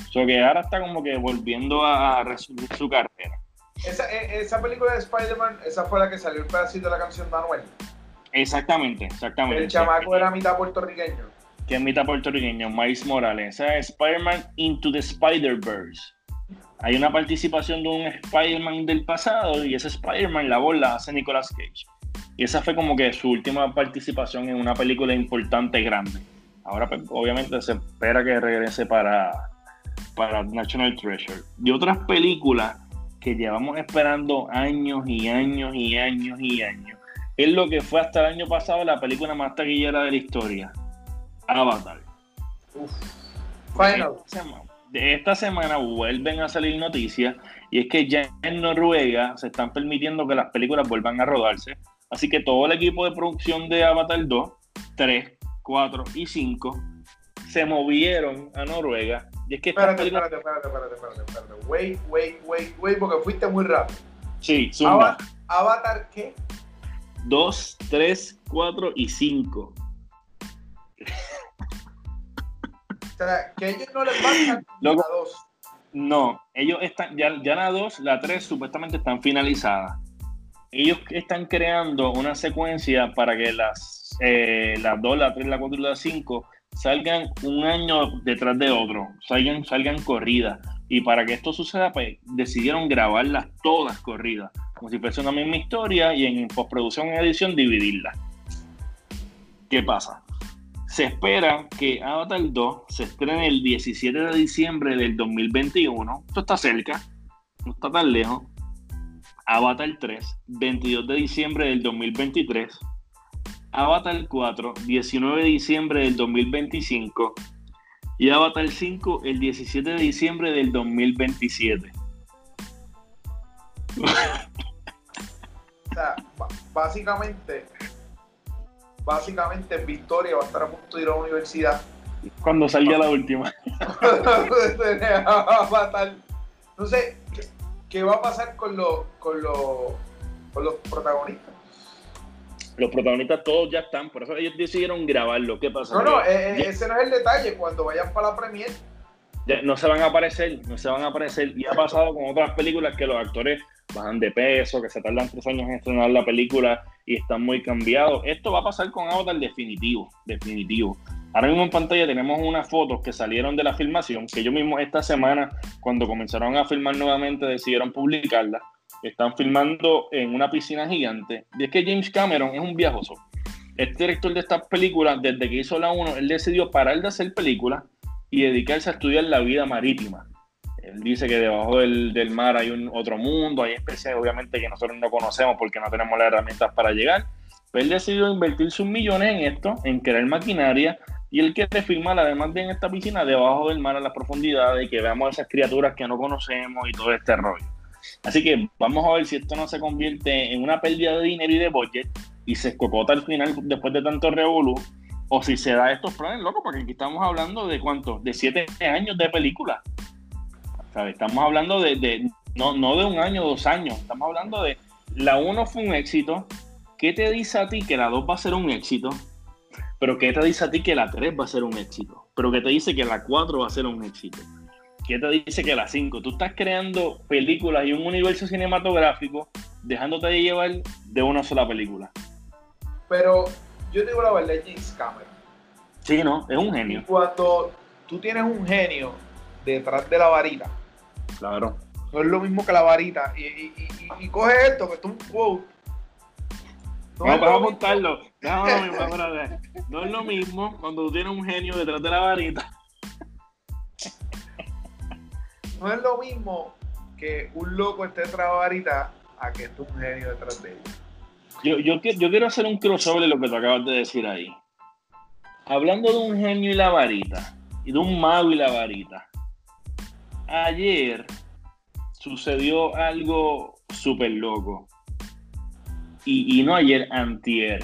[SPEAKER 2] So que ahora está como que volviendo a resumir su carrera.
[SPEAKER 1] Esa, e, esa película de Spider-Man, esa fue la que salió el pedacito de la canción Manuel.
[SPEAKER 2] Exactamente, exactamente.
[SPEAKER 1] El chamaco era mitad puertorriqueño.
[SPEAKER 2] Que es mitad puertorriqueño, Miles Morales. Esa es Spider-Man Into the Spider-Verse. Hay una participación de un Spider-Man del pasado y ese Spider-Man la voz la hace Nicolas Cage. Y esa fue como que su última participación en una película importante y grande. Ahora, pues, obviamente, se espera que regrese para, para National Treasure. Y otras películas que llevamos esperando años y años y años y años. Es lo que fue hasta el año pasado la película más taquillera de la historia. Avatar. Uf.
[SPEAKER 1] Final.
[SPEAKER 2] De esta semana vuelven a salir noticias y es que ya en Noruega se están permitiendo que las películas vuelvan a rodarse Así que todo el equipo de producción de Avatar 2, 3, 4 y 5 se movieron a Noruega. Y es que
[SPEAKER 1] espérate, espérate, espérate, espérate, espérate, espérate. Wait, wait, wait, wait, porque fuiste muy rápido.
[SPEAKER 2] Sí,
[SPEAKER 1] zumba. ¿Avatar qué?
[SPEAKER 2] 2, 3, 4 y 5.
[SPEAKER 1] O sea, que ellos no les a la 2.
[SPEAKER 2] No, ellos están, ya, ya la 2, la 3 supuestamente están finalizadas ellos están creando una secuencia para que las, eh, las 2, la 3, la 4 y la 5 salgan un año detrás de otro, salgan, salgan corridas. Y para que esto suceda, pues decidieron grabarlas todas corridas. como si fuese una misma historia y en postproducción y edición dividirla. ¿Qué pasa? Se espera que Avatar 2 se estrene el 17 de diciembre del 2021. Esto está cerca, no está tan lejos. Avatar 3, 22 de diciembre del 2023. Avatar 4, 19 de diciembre del 2025. Y Avatar 5, el 17 de diciembre del 2027. [LAUGHS]
[SPEAKER 1] o sea, básicamente, básicamente Victoria va a estar a punto de ir a la universidad.
[SPEAKER 2] Cuando salga la última. [LAUGHS]
[SPEAKER 1] no sé, ¿qué va a pasar con, los con, con los protagonistas?
[SPEAKER 2] Los protagonistas todos ya están, por eso ellos decidieron grabarlo. ¿Qué pasa?
[SPEAKER 1] No, no, eh, eh, ese no es el detalle. Cuando vayan para la premiere,
[SPEAKER 2] no se van a aparecer, no se van a aparecer. Y ha pasado con otras películas que los actores bajan de peso, que se tardan tres años en estrenar la película y están muy cambiados. Esto va a pasar con Avatar definitivo, definitivo. Ahora mismo en pantalla tenemos unas fotos que salieron de la filmación, que yo mismo esta semana, cuando comenzaron a filmar nuevamente, decidieron publicarlas. Están filmando en una piscina gigante. Y es que James Cameron es un viajoso. Este director de estas películas, desde que hizo la 1, él decidió parar de hacer películas y dedicarse a estudiar la vida marítima. Él dice que debajo del, mar hay un otro mundo, hay especies obviamente que nosotros no conocemos porque no tenemos las herramientas para llegar. Pero él decidió invertir sus millones en esto, en crear maquinaria, y él quiere filmar, además de en esta piscina, debajo del mar a las profundidades, que veamos esas criaturas que no conocemos y todo este rollo. Así que vamos a ver si esto no se convierte en una pérdida de dinero y de budget y se escocota al final después de tanto revolú, o si se da estos planes, loco, porque aquí estamos hablando de cuánto, de siete años de película. Estamos hablando de, no, no de un año, dos años, estamos hablando de la uno fue un éxito. ¿Qué te dice a ti que la 2 va a ser un éxito? Pero ¿qué te dice a ti que la 3 va a ser un éxito? Pero ¿qué te dice que la 4 va a ser un éxito? ¿Qué te dice que la 5? Tú estás creando películas y un universo cinematográfico dejándote de llevar de una sola película.
[SPEAKER 1] Pero yo digo la verdad, James Cameron.
[SPEAKER 2] Sí, no, es un genio.
[SPEAKER 1] cuando tú tienes un genio detrás de la varita,
[SPEAKER 2] claro.
[SPEAKER 1] No es lo mismo que la varita. Y, coge esto, que esto es un quote.
[SPEAKER 2] No, vamos a apuntarlo. [LAUGHS] No es lo mismo cuando tú tienes un genio detrás de la varita
[SPEAKER 1] no es lo mismo que un loco esté varita a que esté un genio detrás de ella.
[SPEAKER 2] Yo, yo, yo, quiero hacer un crossover de lo que tú acabas de decir ahí. Hablando de un genio y la varita, y de un mago y la varita. Ayer sucedió algo súper loco. Y, y, no ayer, antier.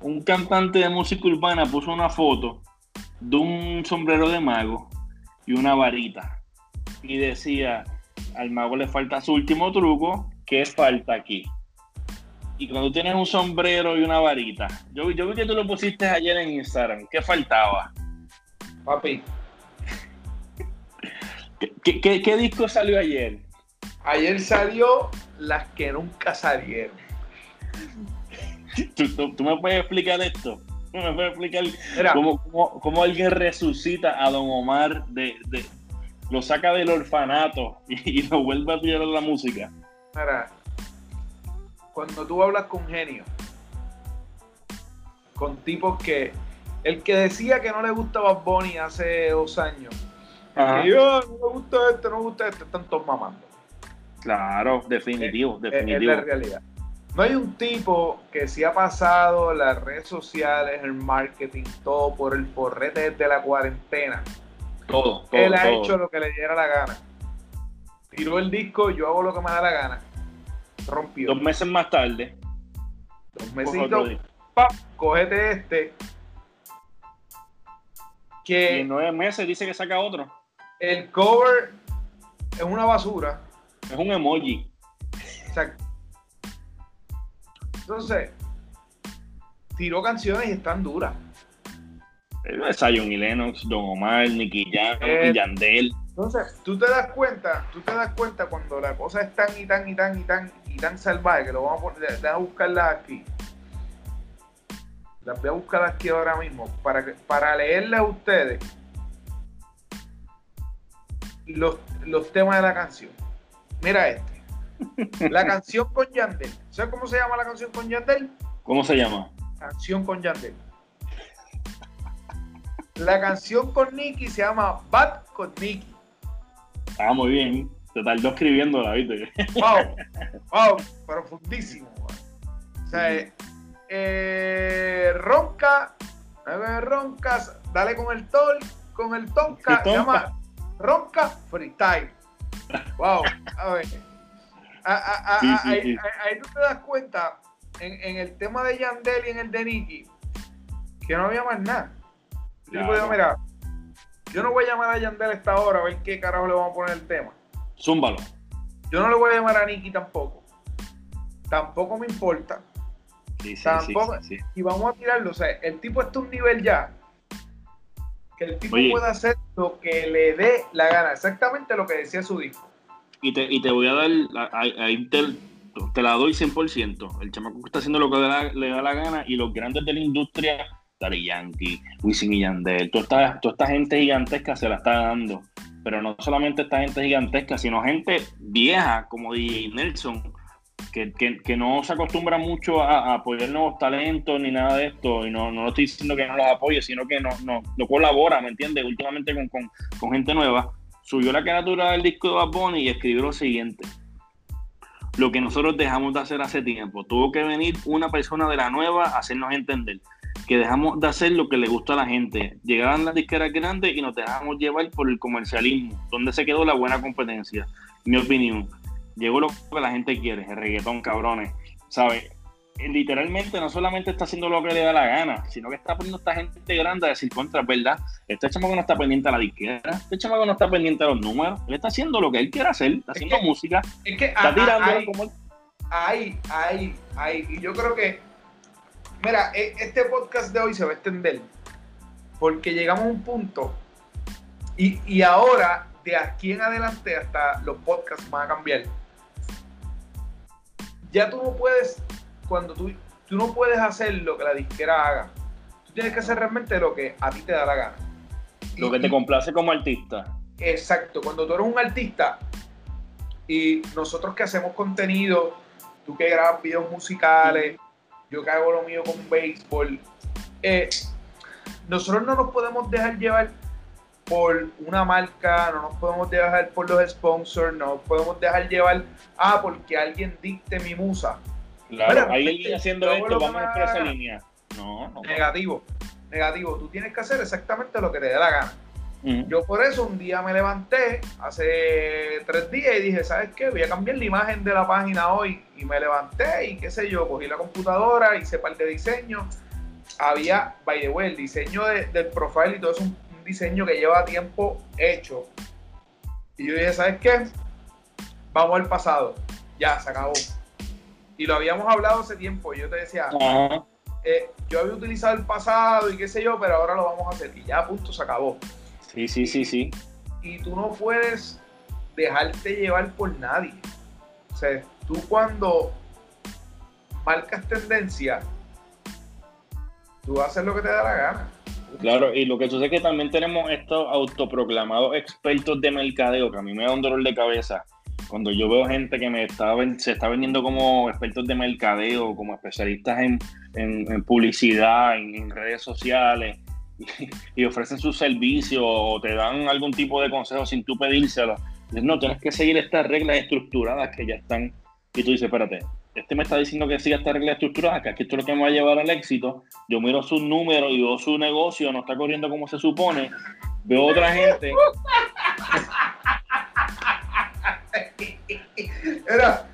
[SPEAKER 2] Un cantante de música urbana puso una foto de un sombrero de mago y una varita y decía, al mago le falta su último truco, ¿qué falta aquí? Y cuando tienes un sombrero y una varita, yo, yo vi que tú lo pusiste ayer en Instagram, ¿qué faltaba?
[SPEAKER 1] Papi.
[SPEAKER 2] ¿Qué, disco salió ayer?
[SPEAKER 1] Ayer salió las que nunca salieron.
[SPEAKER 2] ¿Tú, me puedes explicar esto? ¿Tú me puedes explicar cómo, cómo, alguien resucita a Don Omar de, lo saca del orfanato y, lo vuelve a tirar a la música.
[SPEAKER 1] Mira, cuando tú hablas con genio, con tipos que. El que decía que no le gustaba Bonnie hace dos años, que yo no me gusta este, no me gusta este, están todos mamando.
[SPEAKER 2] Claro, definitivo, definitivo.
[SPEAKER 1] Es la realidad. No hay un tipo que se ha pasado las redes sociales, el marketing, todo por el forrete desde la cuarentena
[SPEAKER 2] todo,
[SPEAKER 1] Él ha hecho lo que le diera la gana. Tiró el disco, yo hago lo que me da la gana. Rompió.
[SPEAKER 2] Dos meses más tarde.
[SPEAKER 1] Dos mesitos. ¡pap! Cógete este.
[SPEAKER 2] Que en nueve meses dice que saca otro.
[SPEAKER 1] El cover es una basura.
[SPEAKER 2] Es un emoji.
[SPEAKER 1] Exacto. Entonces, tiró canciones y están duras.
[SPEAKER 2] Zion y Lennox, Don Omar, Nicky Jam, eh, Yandel.
[SPEAKER 1] Entonces, tú te das cuenta, tú te das cuenta cuando la cosa es tan y tan y tan y tan y tan salvaje que lo vamos a poner, voy a buscarla aquí. Las voy a buscar aquí ahora mismo para, que, para leerle a ustedes los, los temas de la canción. Mira este. La [LAUGHS] canción con Yandel. ¿Sabes cómo se llama la canción con Yandel?
[SPEAKER 2] ¿Cómo se llama?
[SPEAKER 1] Canción con Yandel. La canción con Nicky se llama Bad con Nicky.
[SPEAKER 2] Ah, muy bien. Te tardó escribiéndola, ¿viste?
[SPEAKER 1] Wow, [LAUGHS] wow, profundísimo. O sea, eh, ronca, roncas, dale con el tol, con el tonka, se llama ronca freestyle. Wow, a ver. ahí, tú te das cuenta en, el tema de Yandel y en el de Nicky que no había más nada. mira, yo no voy a llamar a Yandel a esta hora a ver qué carajo le vamos a poner el tema.
[SPEAKER 2] Zúmbalo.
[SPEAKER 1] Yo no le voy a llamar a Nicky tampoco. Tampoco me importa. Sí, sí, tampoco. y vamos a tirarlo. O sea, el tipo está a un nivel ya que el tipo puede hacer lo que le dé la gana. Exactamente lo que decía su disco.
[SPEAKER 2] Y te, y te voy a dar, ahí te, te, la doy 100%. El chamaco está haciendo lo que le da, la gana y los grandes de la industria, Dari Yankee, Wisin y Yandel, toda esta, toda esta gente gigantesca se la está dando pero no solamente esta gente gigantesca, sino gente vieja como DJ Nelson, que, no se acostumbra mucho a, apoyar nuevos talentos ni nada de esto, y no, no estoy diciendo que no los apoye, sino que no, no, colabora, ¿me entiendes? Últimamente con, con, con, gente nueva, subió la caricatura del disco de Bad Bunny y escribió lo siguiente. Lo que nosotros dejamos de hacer hace tiempo. Tuvo que venir una persona de la nueva a hacernos entender que dejamos de hacer lo que le gusta a la gente. Llegaban las disqueras grandes y nos dejamos llevar por el comercialismo, donde se quedó la buena competencia. Mi opinión, llegó lo que la gente quiere, el reggaetón, cabrones. ¿Sabes? Eh, literalmente no solamente está haciendo lo que le da la gana, sino que está poniendo a esta gente grande a decir contra, ¿verdad? Este chamaco no está pendiente a la disquera, este chamaco no está pendiente a los números, él está haciendo lo que él quiere hacer, está haciendo música, está tirando
[SPEAKER 1] como... Ahí, ahí, ahí, y yo creo que Mira, e, este podcast de hoy se va a extender porque llegamos a un punto y, ahora de aquí en adelante hasta los podcasts van a cambiar. Ya tú no puedes, cuando tú, tú no puedes hacer lo que la disquera haga, tú tienes que hacer realmente lo que a ti te da la gana.
[SPEAKER 2] Lo que te complace como artista.
[SPEAKER 1] Exacto, cuando tú eres un artista y nosotros que hacemos contenido, tú que grabas videos musicales, yo que hago lo mío con béisbol. Eh, nosotros no nos podemos dejar llevar por una marca, no nos podemos dejar por los sponsors, no nos podemos dejar llevar, ah, porque alguien dicte mi musa.
[SPEAKER 2] Claro, hay alguien haciendo esto, vamos por esa línea. No, no.
[SPEAKER 1] Negativo, negativo. Tú tienes que hacer exactamente lo que te dé la gana. Yo por eso un día me levanté hace tres días y dije, ¿sabes qué? Voy a cambiar la imagen de la página hoy. Y me levanté y qué sé yo, cogí la computadora, hice parte de diseño. Había, by the way, el diseño del profile y todo es un, diseño que lleva tiempo hecho. Y yo dije, ¿sabes qué? Vamos al pasado. Ya, se acabó. Y lo habíamos hablado hace tiempo. Yo te decía, eh, yo había utilizado el pasado y qué sé yo, pero ahora lo vamos a hacer. Y ya, punto, se acabó.
[SPEAKER 2] Sí, sí, sí, sí.
[SPEAKER 1] Y tú no puedes dejarte llevar por nadie. O sea, tú cuando marcas tendencia, tú haces lo que te da la gana.
[SPEAKER 2] Claro, y lo que sucede es que también tenemos estos autoproclamados expertos de mercadeo, que a mí me da un dolor de cabeza. Cuando yo veo gente que me está, se está vendiendo como expertos de mercadeo, como especialistas en, en, publicidad, en, redes sociales, [LAUGHS] y ofrecen su servicio o te dan algún tipo de consejo sin tú pedírselo. No, tienes que seguir estas reglas estructuradas que ya están. Y tú dices, espérate, este me está diciendo que siga estas reglas estructuradas, que aquí esto es lo que me va a llevar al éxito. Yo miro sus números y veo su negocio, no está corriendo como se supone. Veo otra gente. [LAUGHS]
[SPEAKER 1] Era,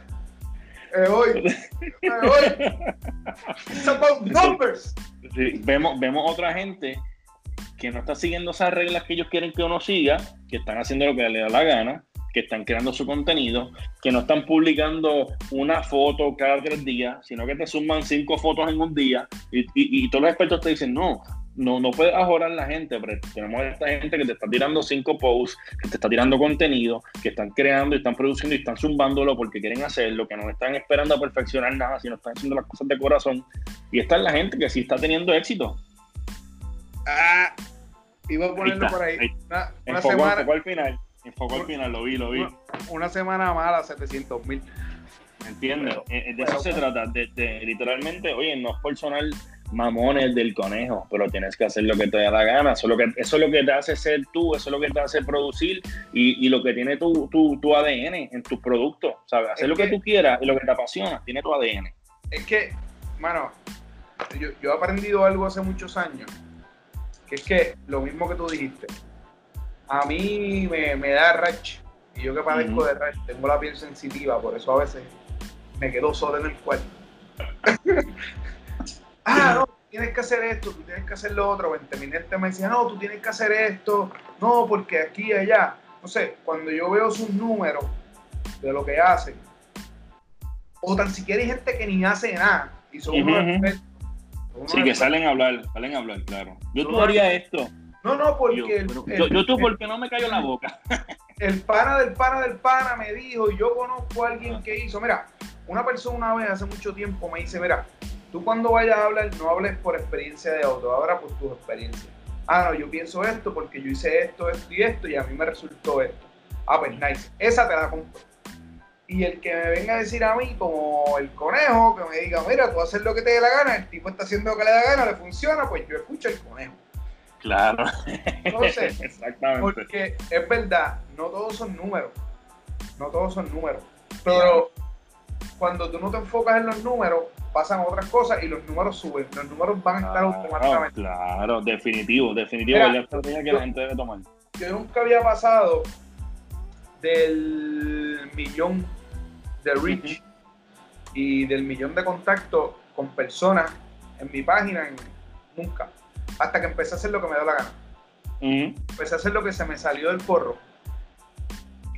[SPEAKER 1] me voy, me voy. It's about numbers.
[SPEAKER 2] vemos, vemos otra gente que no está siguiendo esas reglas que ellos quieren que uno siga, que están haciendo lo que le da la gana, que están creando su contenido, que no están publicando una foto cada tres días, sino que te suman cinco fotos en un día y, todos los expertos te dicen, no, no, no puedes ajorar la gente, pero tenemos esta gente que te está tirando cinco posts, que te está tirando contenido, que están creando y están produciendo y están zumbándolo porque quieren hacerlo, que no están esperando a perfeccionar nada, sino están haciendo las cosas de corazón. Y esta es la gente que sí está teniendo éxito.
[SPEAKER 1] Ah, iba a ponerlo por ahí.
[SPEAKER 2] Una, semana. al final. Enfocó al final, lo vi, lo vi.
[SPEAKER 1] Una, semana mala, 700 mil.
[SPEAKER 2] ¿Entiendes? Eh, de eso se trata, de, literalmente, oye, no es personal mamones del conejo, pero tienes que hacer lo que te da la gana, eso es lo que, eso es lo que te hace ser tú, eso es lo que te hace producir y, y lo que tiene tu, tu, tu, ADN en tus productos, ¿sabes? Hacer lo que, tú quieras y lo que te apasiona, tiene tu ADN.
[SPEAKER 1] Es que, mano, yo, yo he aprendido algo hace muchos años, que es que lo mismo que tú dijiste, a mí me, me da rash, y yo que padezco de rash, tengo la piel sensitiva, por eso a veces me quedo solo en el cuarto. [LAUGHS] ah, no, tienes que hacer esto, tú tienes que hacer lo otro. Venteminente me decía, no, tú tienes que hacer esto, no, porque aquí y allá. No sé, cuando yo veo sus números de lo que hacen, o tan siquiera hay gente que ni hace nada y son
[SPEAKER 2] Sí, que salen a hablar, salen a hablar, claro. Yo tú haría esto.
[SPEAKER 1] No, no, porque.
[SPEAKER 2] Yo, yo, tú, porque no me cayó la boca. [LAUGHS]
[SPEAKER 1] el pana del pana del pana me dijo, y yo conozco a alguien que hizo, mira, una persona una vez hace mucho tiempo me dice, mira, tú cuando vayas a hablar no hables por experiencia de otro, ahora por tu experiencia. Ah, no, yo pienso esto porque yo hice esto, esto y esto y a mí me resultó esto. Ah, pues nice, esa te la compro. Y el que me venga a decir a mí, como el conejo, que me diga, mira, tú haces lo que te dé la gana, el tipo está haciendo lo que le da gana, le funciona, pues yo escucho el conejo.
[SPEAKER 2] Claro.
[SPEAKER 1] Entonces, [LAUGHS] Exactamente. porque es verdad, no todos son números. No todos son números. Pero cuando tú no te enfocas en los números, pasan otras cosas y los números suben. Los números van a estar automáticamente.
[SPEAKER 2] Claro, definitivo, definitivo. es la estrategia que la gente debe tomar.
[SPEAKER 1] Yo nunca había pasado del millón de reach y del millón de contactos con personas en mi página, nunca. Hasta que empecé a hacer lo que me da la gana. Empecé a hacer lo que se me salió del porro.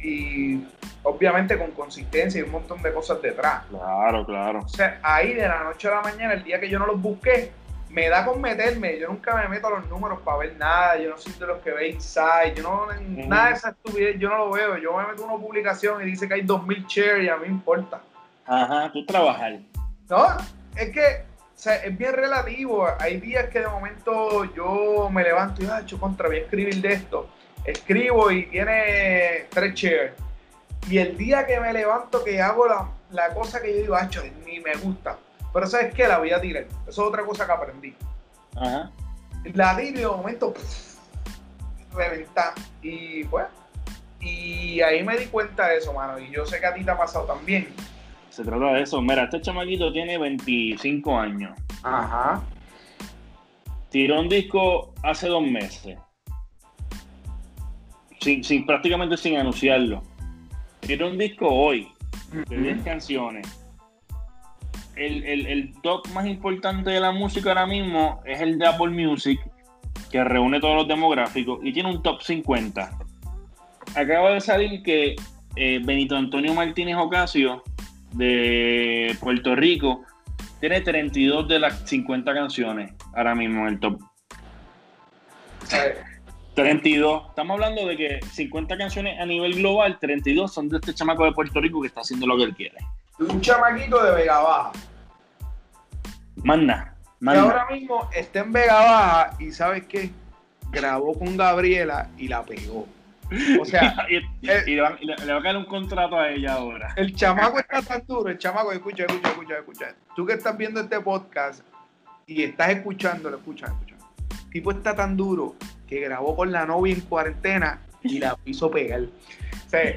[SPEAKER 1] Y obviamente con consistencia y un montón de cosas detrás.
[SPEAKER 2] Claro, claro.
[SPEAKER 1] O sea, ahí de la noche a la mañana, el día que yo no los busqué, me da con meterme. Yo nunca me meto a los números para ver nada. Yo no soy de los que ve inside. Yo no, nada de esa estupidez, yo no lo veo. Yo me meto a una publicación y dice que hay 2000 shares y a mí me importa.
[SPEAKER 2] Ajá, tú trabajas.
[SPEAKER 1] No, es que o sea, es bien relativo. Hay días que de momento yo me levanto y, ah, yo contra, voy a escribir de esto. Escribo y tiene tres shares y el día que me levanto, que hago la, cosa que yo digo, hacho, ni me gusta. Pero ¿sabes qué? La voy a tirar. Eso es otra cosa que aprendí. Ajá. La tiro y de momento, reventar. Y pues, y ahí me di cuenta de eso, mano. Y yo sé que a ti te ha pasado también.
[SPEAKER 2] Se trata de eso. Mira, este chamaquito tiene 25 años.
[SPEAKER 1] Ajá.
[SPEAKER 2] Tiró un disco hace dos meses. Sin, sin, prácticamente sin anunciarlo. Quiero un disco hoy de 10 canciones. El, top más importante de la música ahora mismo es el de Apple Music, que reúne todos los demográficos y tiene un top 50. Acaba de salir que eh, Benito Antonio Martínez Ocasio de Puerto Rico tiene 32 de las 50 canciones ahora mismo en el top. 32. Estamos hablando de que 50 canciones a nivel global, 32 son de este chamaco de Puerto Rico que está haciendo lo que él quiere.
[SPEAKER 1] Un chamaquito de Vega Baja.
[SPEAKER 2] Manda.
[SPEAKER 1] Que ahora mismo está en Vega Baja y ¿sabes qué? Grabó con Gabriela y la pegó. O sea, [LAUGHS]
[SPEAKER 2] y, le, va, a caer un contrato a ella ahora.
[SPEAKER 1] El chamaco está tan duro, el chamaco, escucha, escucha, escucha, escucha. Tú que estás viendo este podcast y estás escuchándolo, escucha, escucha. El tipo está tan duro que grabó con la novia en cuarentena y la hizo pegar. O sea,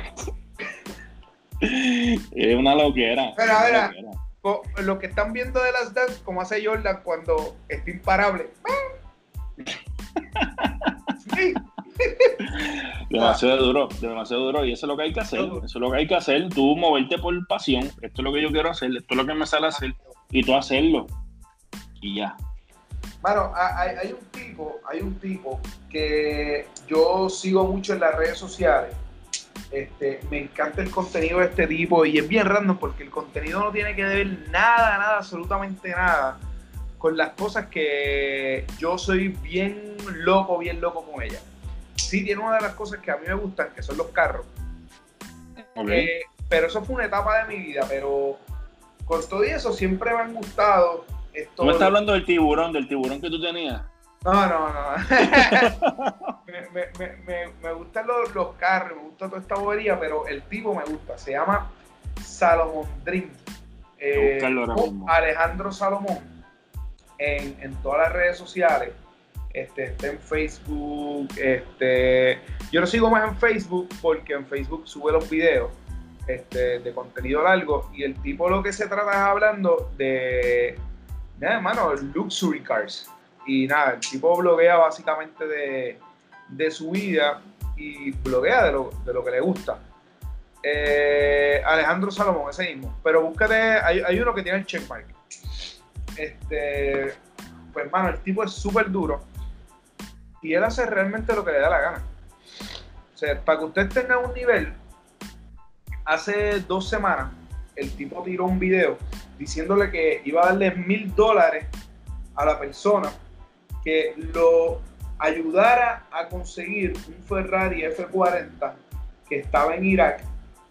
[SPEAKER 2] es una loquera.
[SPEAKER 1] Pero a ver, lo que están viendo de las dance, como hace Jordan cuando está imparable. [LAUGHS]
[SPEAKER 2] sí. [LAUGHS] Demasiado duro, demasiado duro. Y eso es lo que hay que hacer. Eso es lo que hay que hacer. Tú moverte por pasión. Esto es lo que yo quiero hacer. Esto es lo que me sale a hacer. Y tú hacerlo. Y ya.
[SPEAKER 1] Bueno, hay, un tipo, hay un tipo que yo sigo mucho en las redes sociales. Este, me encanta el contenido de este tipo y es bien random porque el contenido no tiene que ver nada, nada, absolutamente nada con las cosas que yo soy bien loco, bien loco con ella. Sí tiene una de las cosas que a mí me gustan, que son los carros. Eh, pero eso fue una etapa de mi vida, pero con todo eso siempre me han gustado
[SPEAKER 2] ¿Tú me estás hablando del tiburón, del tiburón que tú tenías?
[SPEAKER 1] No, no, no. [LAUGHS] me, me, me, me, gustan los, los, carros, me gusta toda esta bobería, pero el tipo me gusta. Se llama Salomon Dream. Eh, Alejandro Salomón en, en, todas las redes sociales. Este, está en Facebook. Este, yo lo sigo más en Facebook porque en Facebook sube los videos este, de contenido largo y el tipo lo que se trata es hablando de, nada, hermano, luxury cars. Y nada, el tipo bloguea básicamente de, de su vida y bloguea de lo, de lo que le gusta. Eh, Alejandro Salomón, ese mismo. Pero búscate, hay, hay uno que tiene el checkmark. Este, pues hermano, el tipo es súper duro y él hace realmente lo que le da la gana. O sea, para que usted tenga un nivel, hace dos semanas el tipo tiró un video diciéndole que iba a darle mil dólares a la persona que lo ayudara a conseguir un Ferrari F40 que estaba en Irak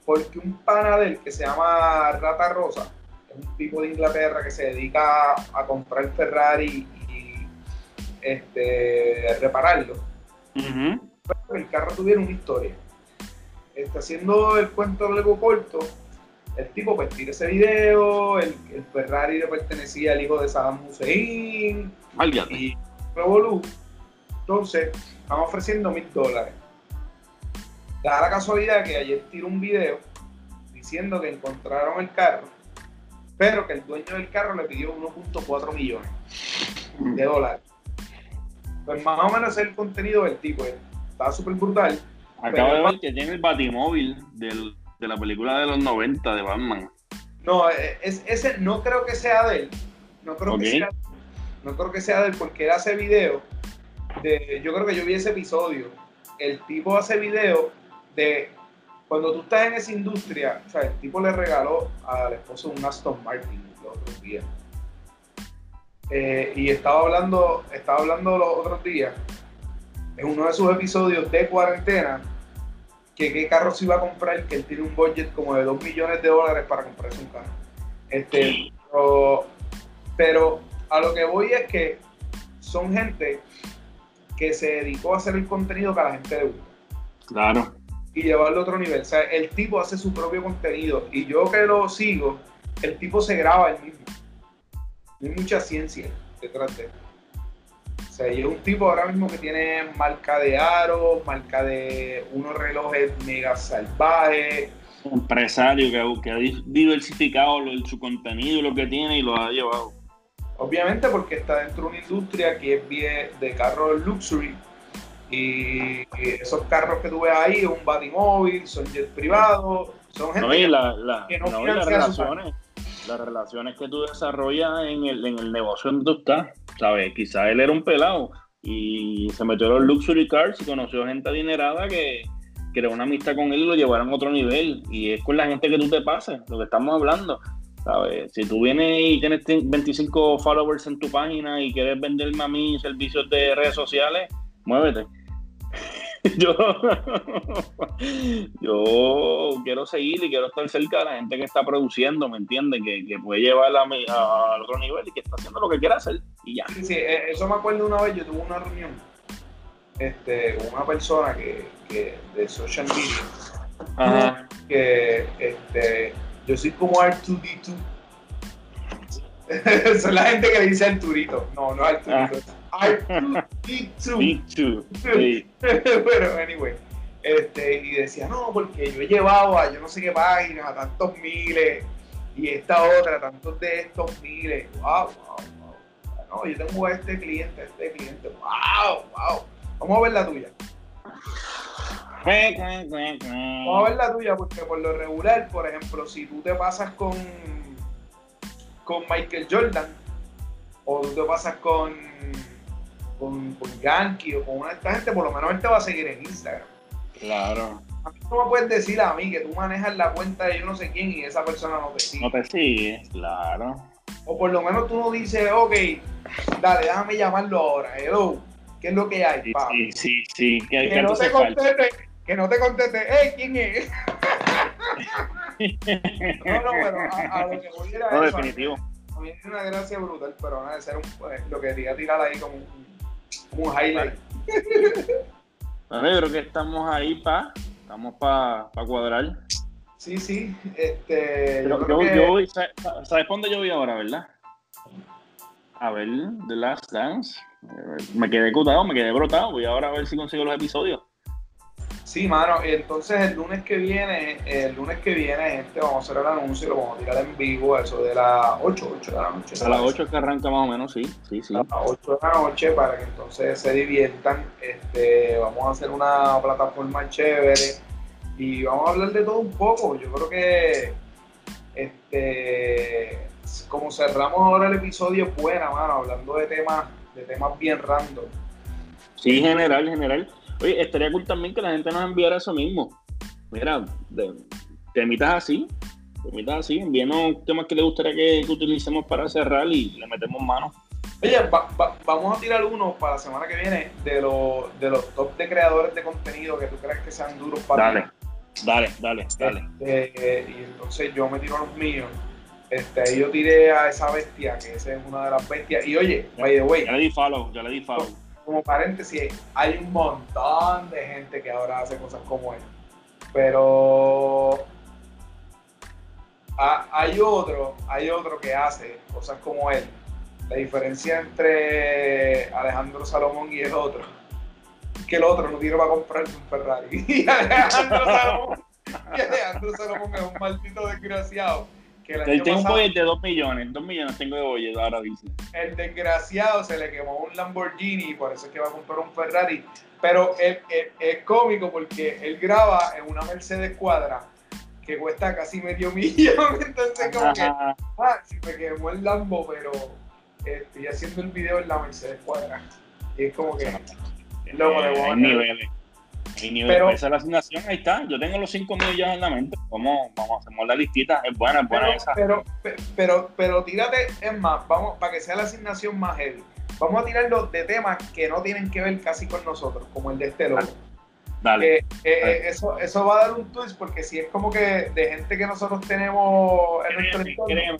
[SPEAKER 1] porque un panadel que se llama Rata Rosa, es un tipo de Inglaterra que se dedica a comprar Ferrari este, repararlo. el carro tuviera una historia. Está haciendo el cuento largo corto. El tipo pues tira ese video, el, Ferrari le pertenecía al hijo de Saddam Hussein. Y Revolut. Entonces, estamos ofreciendo mil dólares. Da la casualidad que ayer tiró un video diciendo que encontraron el carro, pero que el dueño del carro le pidió 1.4 millones de dólares. Pues más o menos es el contenido del tipo. Eh. Estaba súper brutal.
[SPEAKER 2] Acabo de ver que tiene el batimóvil del, de la película de los 90 de Batman.
[SPEAKER 1] No, eh, es, ese no creo que sea de él. No creo que sea no creo que sea de él porque él hace video de, yo creo que yo vi ese episodio. El tipo hace video de cuando tú estás en esa industria, o sea, el tipo le regaló al esposo un Aston Martin los otros días. Eh, y estaba hablando, estaba hablando los otros días, en uno de sus episodios de cuarentena, que qué carro se iba a comprar, que él tiene un budget como de 2 millones de dólares para comprarse un carro. Este, pero a lo que voy es que son gente que se dedicó a hacer el contenido que a la gente le gusta.
[SPEAKER 2] Claro.
[SPEAKER 1] Y llevarlo a otro nivel. O sea, el tipo hace su propio contenido. Y yo que lo sigo, el tipo se graba él mismo. No hay mucha ciencia detrás de él. O sea, y es un tipo ahora mismo que tiene marca de aro, marca de unos relojes mega salvajes.
[SPEAKER 2] Un empresario que, que ha diversificado su contenido y lo que tiene y lo ha llevado.
[SPEAKER 1] Obviamente porque está dentro de una industria que es bien de carros luxury y esos carros que tú ves ahí, un batimóvil, son jets privados, son gente que,
[SPEAKER 2] no, las relaciones, las relaciones que tú desarrollas en el, en el negocio donde tú estás, ¿sabes? Quizás él era un pelado y se metió en los luxury cars y conoció gente adinerada que creó una amistad con él y lo llevaron a otro nivel y es con la gente que tú te pases, lo que estamos hablando. ¿sabes? Si tú vienes y tienes 25 followers en tu página y quieres venderme a mí servicios de redes sociales, muévete. [LAUGHS] yo, yo quiero seguir y quiero estar cerca de la gente que está produciendo, ¿me entiendes? Que, que puede llevarla al otro nivel y que está haciendo lo que quiera hacer y ya.
[SPEAKER 1] Sí, sí, eh, eso me acuerdo una vez, yo tuve una reunión este, con una persona que, que de social media que este yo soy como R2D2. [LAUGHS] Esa es la gente que le dice Arturito. No, no Arturito. Ah. R2D2. [LAUGHS] Pero, anyway. Este, y decía, no, porque yo he llevado a yo no sé qué páginas, a tantos miles, y esta otra, tantos de estos miles. Wow, wow, wow. No, yo tengo a este cliente, a este cliente. Wow, wow. Vamos a ver la tuya. Vamos a ver la tuya, porque por lo regular, por ejemplo, si tú te pasas con, con Michael Jordan, o tú te pasas con, con, con Yankee o con una de esta gente, por lo menos él te va a seguir en Instagram.
[SPEAKER 2] Claro.
[SPEAKER 1] A mí no me puedes decir a mí que tú manejas la cuenta de yo no sé quién y esa persona no te sigue.
[SPEAKER 2] No te sigue, claro.
[SPEAKER 1] O por lo menos tú no dices, ok, dale, déjame llamarlo ahora. Hello, ¿qué es lo que hay?
[SPEAKER 2] Sí, sí, sí.
[SPEAKER 1] Que, que no te conteste, que no te conteste, ¡eh! ¿Quién es? [LAUGHS] no, no, pero a, lo que voy a
[SPEAKER 2] No, definitivo.
[SPEAKER 1] A mí es una gracia brutal, pero nada de ser un, pues, lo que quería tirar ahí como un, como un highlight. [LAUGHS]
[SPEAKER 2] Bueno, yo creo que estamos ahí para estamos para pa cuadrar.
[SPEAKER 1] Sí, sí. Este,
[SPEAKER 2] yo, voy, ¿sabes, dónde yo voy ahora, verdad? A ver, The Last Dance. Me quedé cutado, me quedé brotado. Voy ahora a ver si consigo los episodios.
[SPEAKER 1] Sí, mano, entonces el lunes que viene, el lunes que viene, gente, vamos a hacer el anuncio y lo vamos a tirar en vivo, eso de las 8, 8 de la noche.
[SPEAKER 2] A las 8 que arranca más o menos, sí, sí, sí. A
[SPEAKER 1] las 8 de la noche para que entonces se diviertan. Este, vamos a hacer una plataforma chévere y vamos a hablar de todo un poco. Yo creo que este como cerramos ahora el episodio, buena, mano, hablando de temas, de temas bien random.
[SPEAKER 2] Sí, general, general. Oye, estaría cool también que la gente nos enviara eso mismo. Mira, de, temitas así, temitas así, envíenos temas que les gustaría que, utilicemos para cerrar y le metemos mano.
[SPEAKER 1] Oye, vamos a tirar uno para la semana que viene de, los de los top de creadores de contenido que tú crees que sean duros para
[SPEAKER 2] Dale, dale, dale, dale.
[SPEAKER 1] Este, y entonces yo me tiro a los míos. Este, ahí yo tiré a esa bestia, que esa es una de las bestias. Y oye, by the way.
[SPEAKER 2] Ya le di follow, ya le di follow
[SPEAKER 1] como paréntesis, hay un montón de gente que ahora hace cosas como él. Pero hay otro, hay otro que hace cosas como él. La diferencia entre Alejandro Salomón y el otro, que el otro no tiene para comprarse un Ferrari. [LAUGHS] y y Alejandro Salomón es un maldito desgraciado
[SPEAKER 2] él tiene un bollete de 2 millones, 2 millones tengo de bollete ahora dice.
[SPEAKER 1] El desgraciado se le quemó un Lamborghini y por eso es que va a comprar un Ferrari. Pero es, cómico porque él graba en una Mercedes Cuadra que cuesta casi medio [LAUGHS] millón. Entonces, como que, ah, si me quemó el Lambo, pero estoy haciendo el video en la Mercedes Cuadra. Y es como que. Es
[SPEAKER 2] loco de pero, esa la asignación, ahí está. Yo tengo los 5 millones en la mente. Vamos, vamos, hacemos la listita. Es buena, es buena
[SPEAKER 1] pero,
[SPEAKER 2] esa.
[SPEAKER 1] Pero, pero, pero, tírate, es más, vamos, para que sea la asignación más heavy. Vamos a tirarlo de temas que no tienen que ver casi con nosotros, como el de este loco.
[SPEAKER 2] Dale.
[SPEAKER 1] Eh, eh, eso, eso va a dar un twist porque si es como que de gente que nosotros tenemos en nuestro
[SPEAKER 2] entorno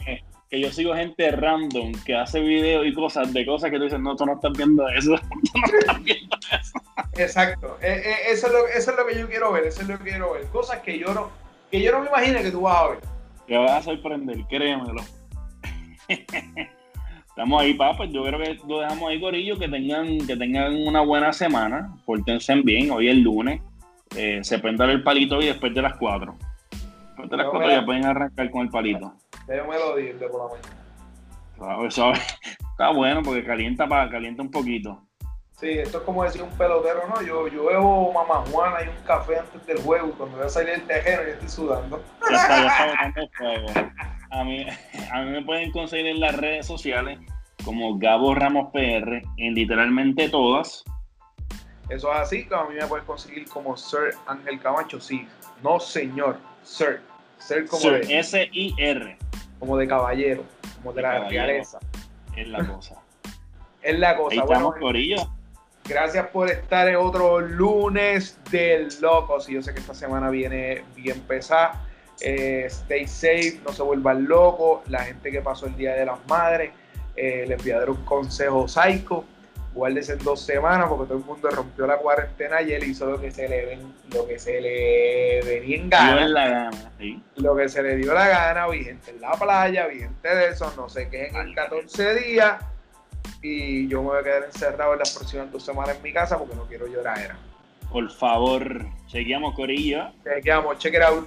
[SPEAKER 2] que yo sigo gente random que hace videos y cosas de cosas que tú dices, no, tú no estás viendo eso, [LAUGHS] tú no estás viendo
[SPEAKER 1] eso. Exacto, eh, eh, eso, es lo, eso es lo que yo quiero ver, eso es lo que quiero ver, cosas que yo no, que yo no me imagino que tú vas a ver.
[SPEAKER 2] Te vas a sorprender, créemelo. Estamos ahí, papá. Yo creo que lo dejamos ahí, Corillo. Que tengan, que tengan una buena semana. Pórtense bien. Hoy es lunes. Eh, se prende el palito hoy después de las 4. Después de las 4 ya pueden arrancar con el palito.
[SPEAKER 1] Yo me lo de por la mañana.
[SPEAKER 2] Está bueno porque calienta para calienta un poquito.
[SPEAKER 1] Sí, esto es como decir un pelotero, ¿no? Yo, yo bebo mamajuana y un café antes del juego cuando voy a salir del tejero yo estoy sudando. Ya está, ya
[SPEAKER 2] está fuego. A mí, a mí me pueden conseguir en las redes sociales como Gabo Ramos PR en literalmente todas.
[SPEAKER 1] Eso es así, a mí me pueden conseguir como Sir Ángel Camacho, sí. No, señor, Sir. Sir como
[SPEAKER 2] Sir, S-I-R
[SPEAKER 1] como de caballero, como de, la realeza.
[SPEAKER 2] Es la cosa.
[SPEAKER 1] es la cosa.
[SPEAKER 2] Ahí estamos, Corillo.
[SPEAKER 1] Gracias por estar en otro lunes de locos. Y yo sé que esta semana viene bien pesada. Eh, stay safe, no se vuelvan locos. La gente que pasó el Día de las Madres, eh, les voy a dar un consejo psycho guárdese en dos semanas porque todo el mundo rompió la cuarentena y él hizo lo que se le ven, lo que se le venía en gana.
[SPEAKER 2] La gana
[SPEAKER 1] Lo que se le dio la gana, vi gente en la playa, vi gente de eso, no sé qué, en 14 días. Y yo me voy a quedar encerrado en las próximas dos semanas en mi casa porque no quiero llorar.
[SPEAKER 2] Por favor, chequeamos Corillo.
[SPEAKER 1] Chequeamos, check it out.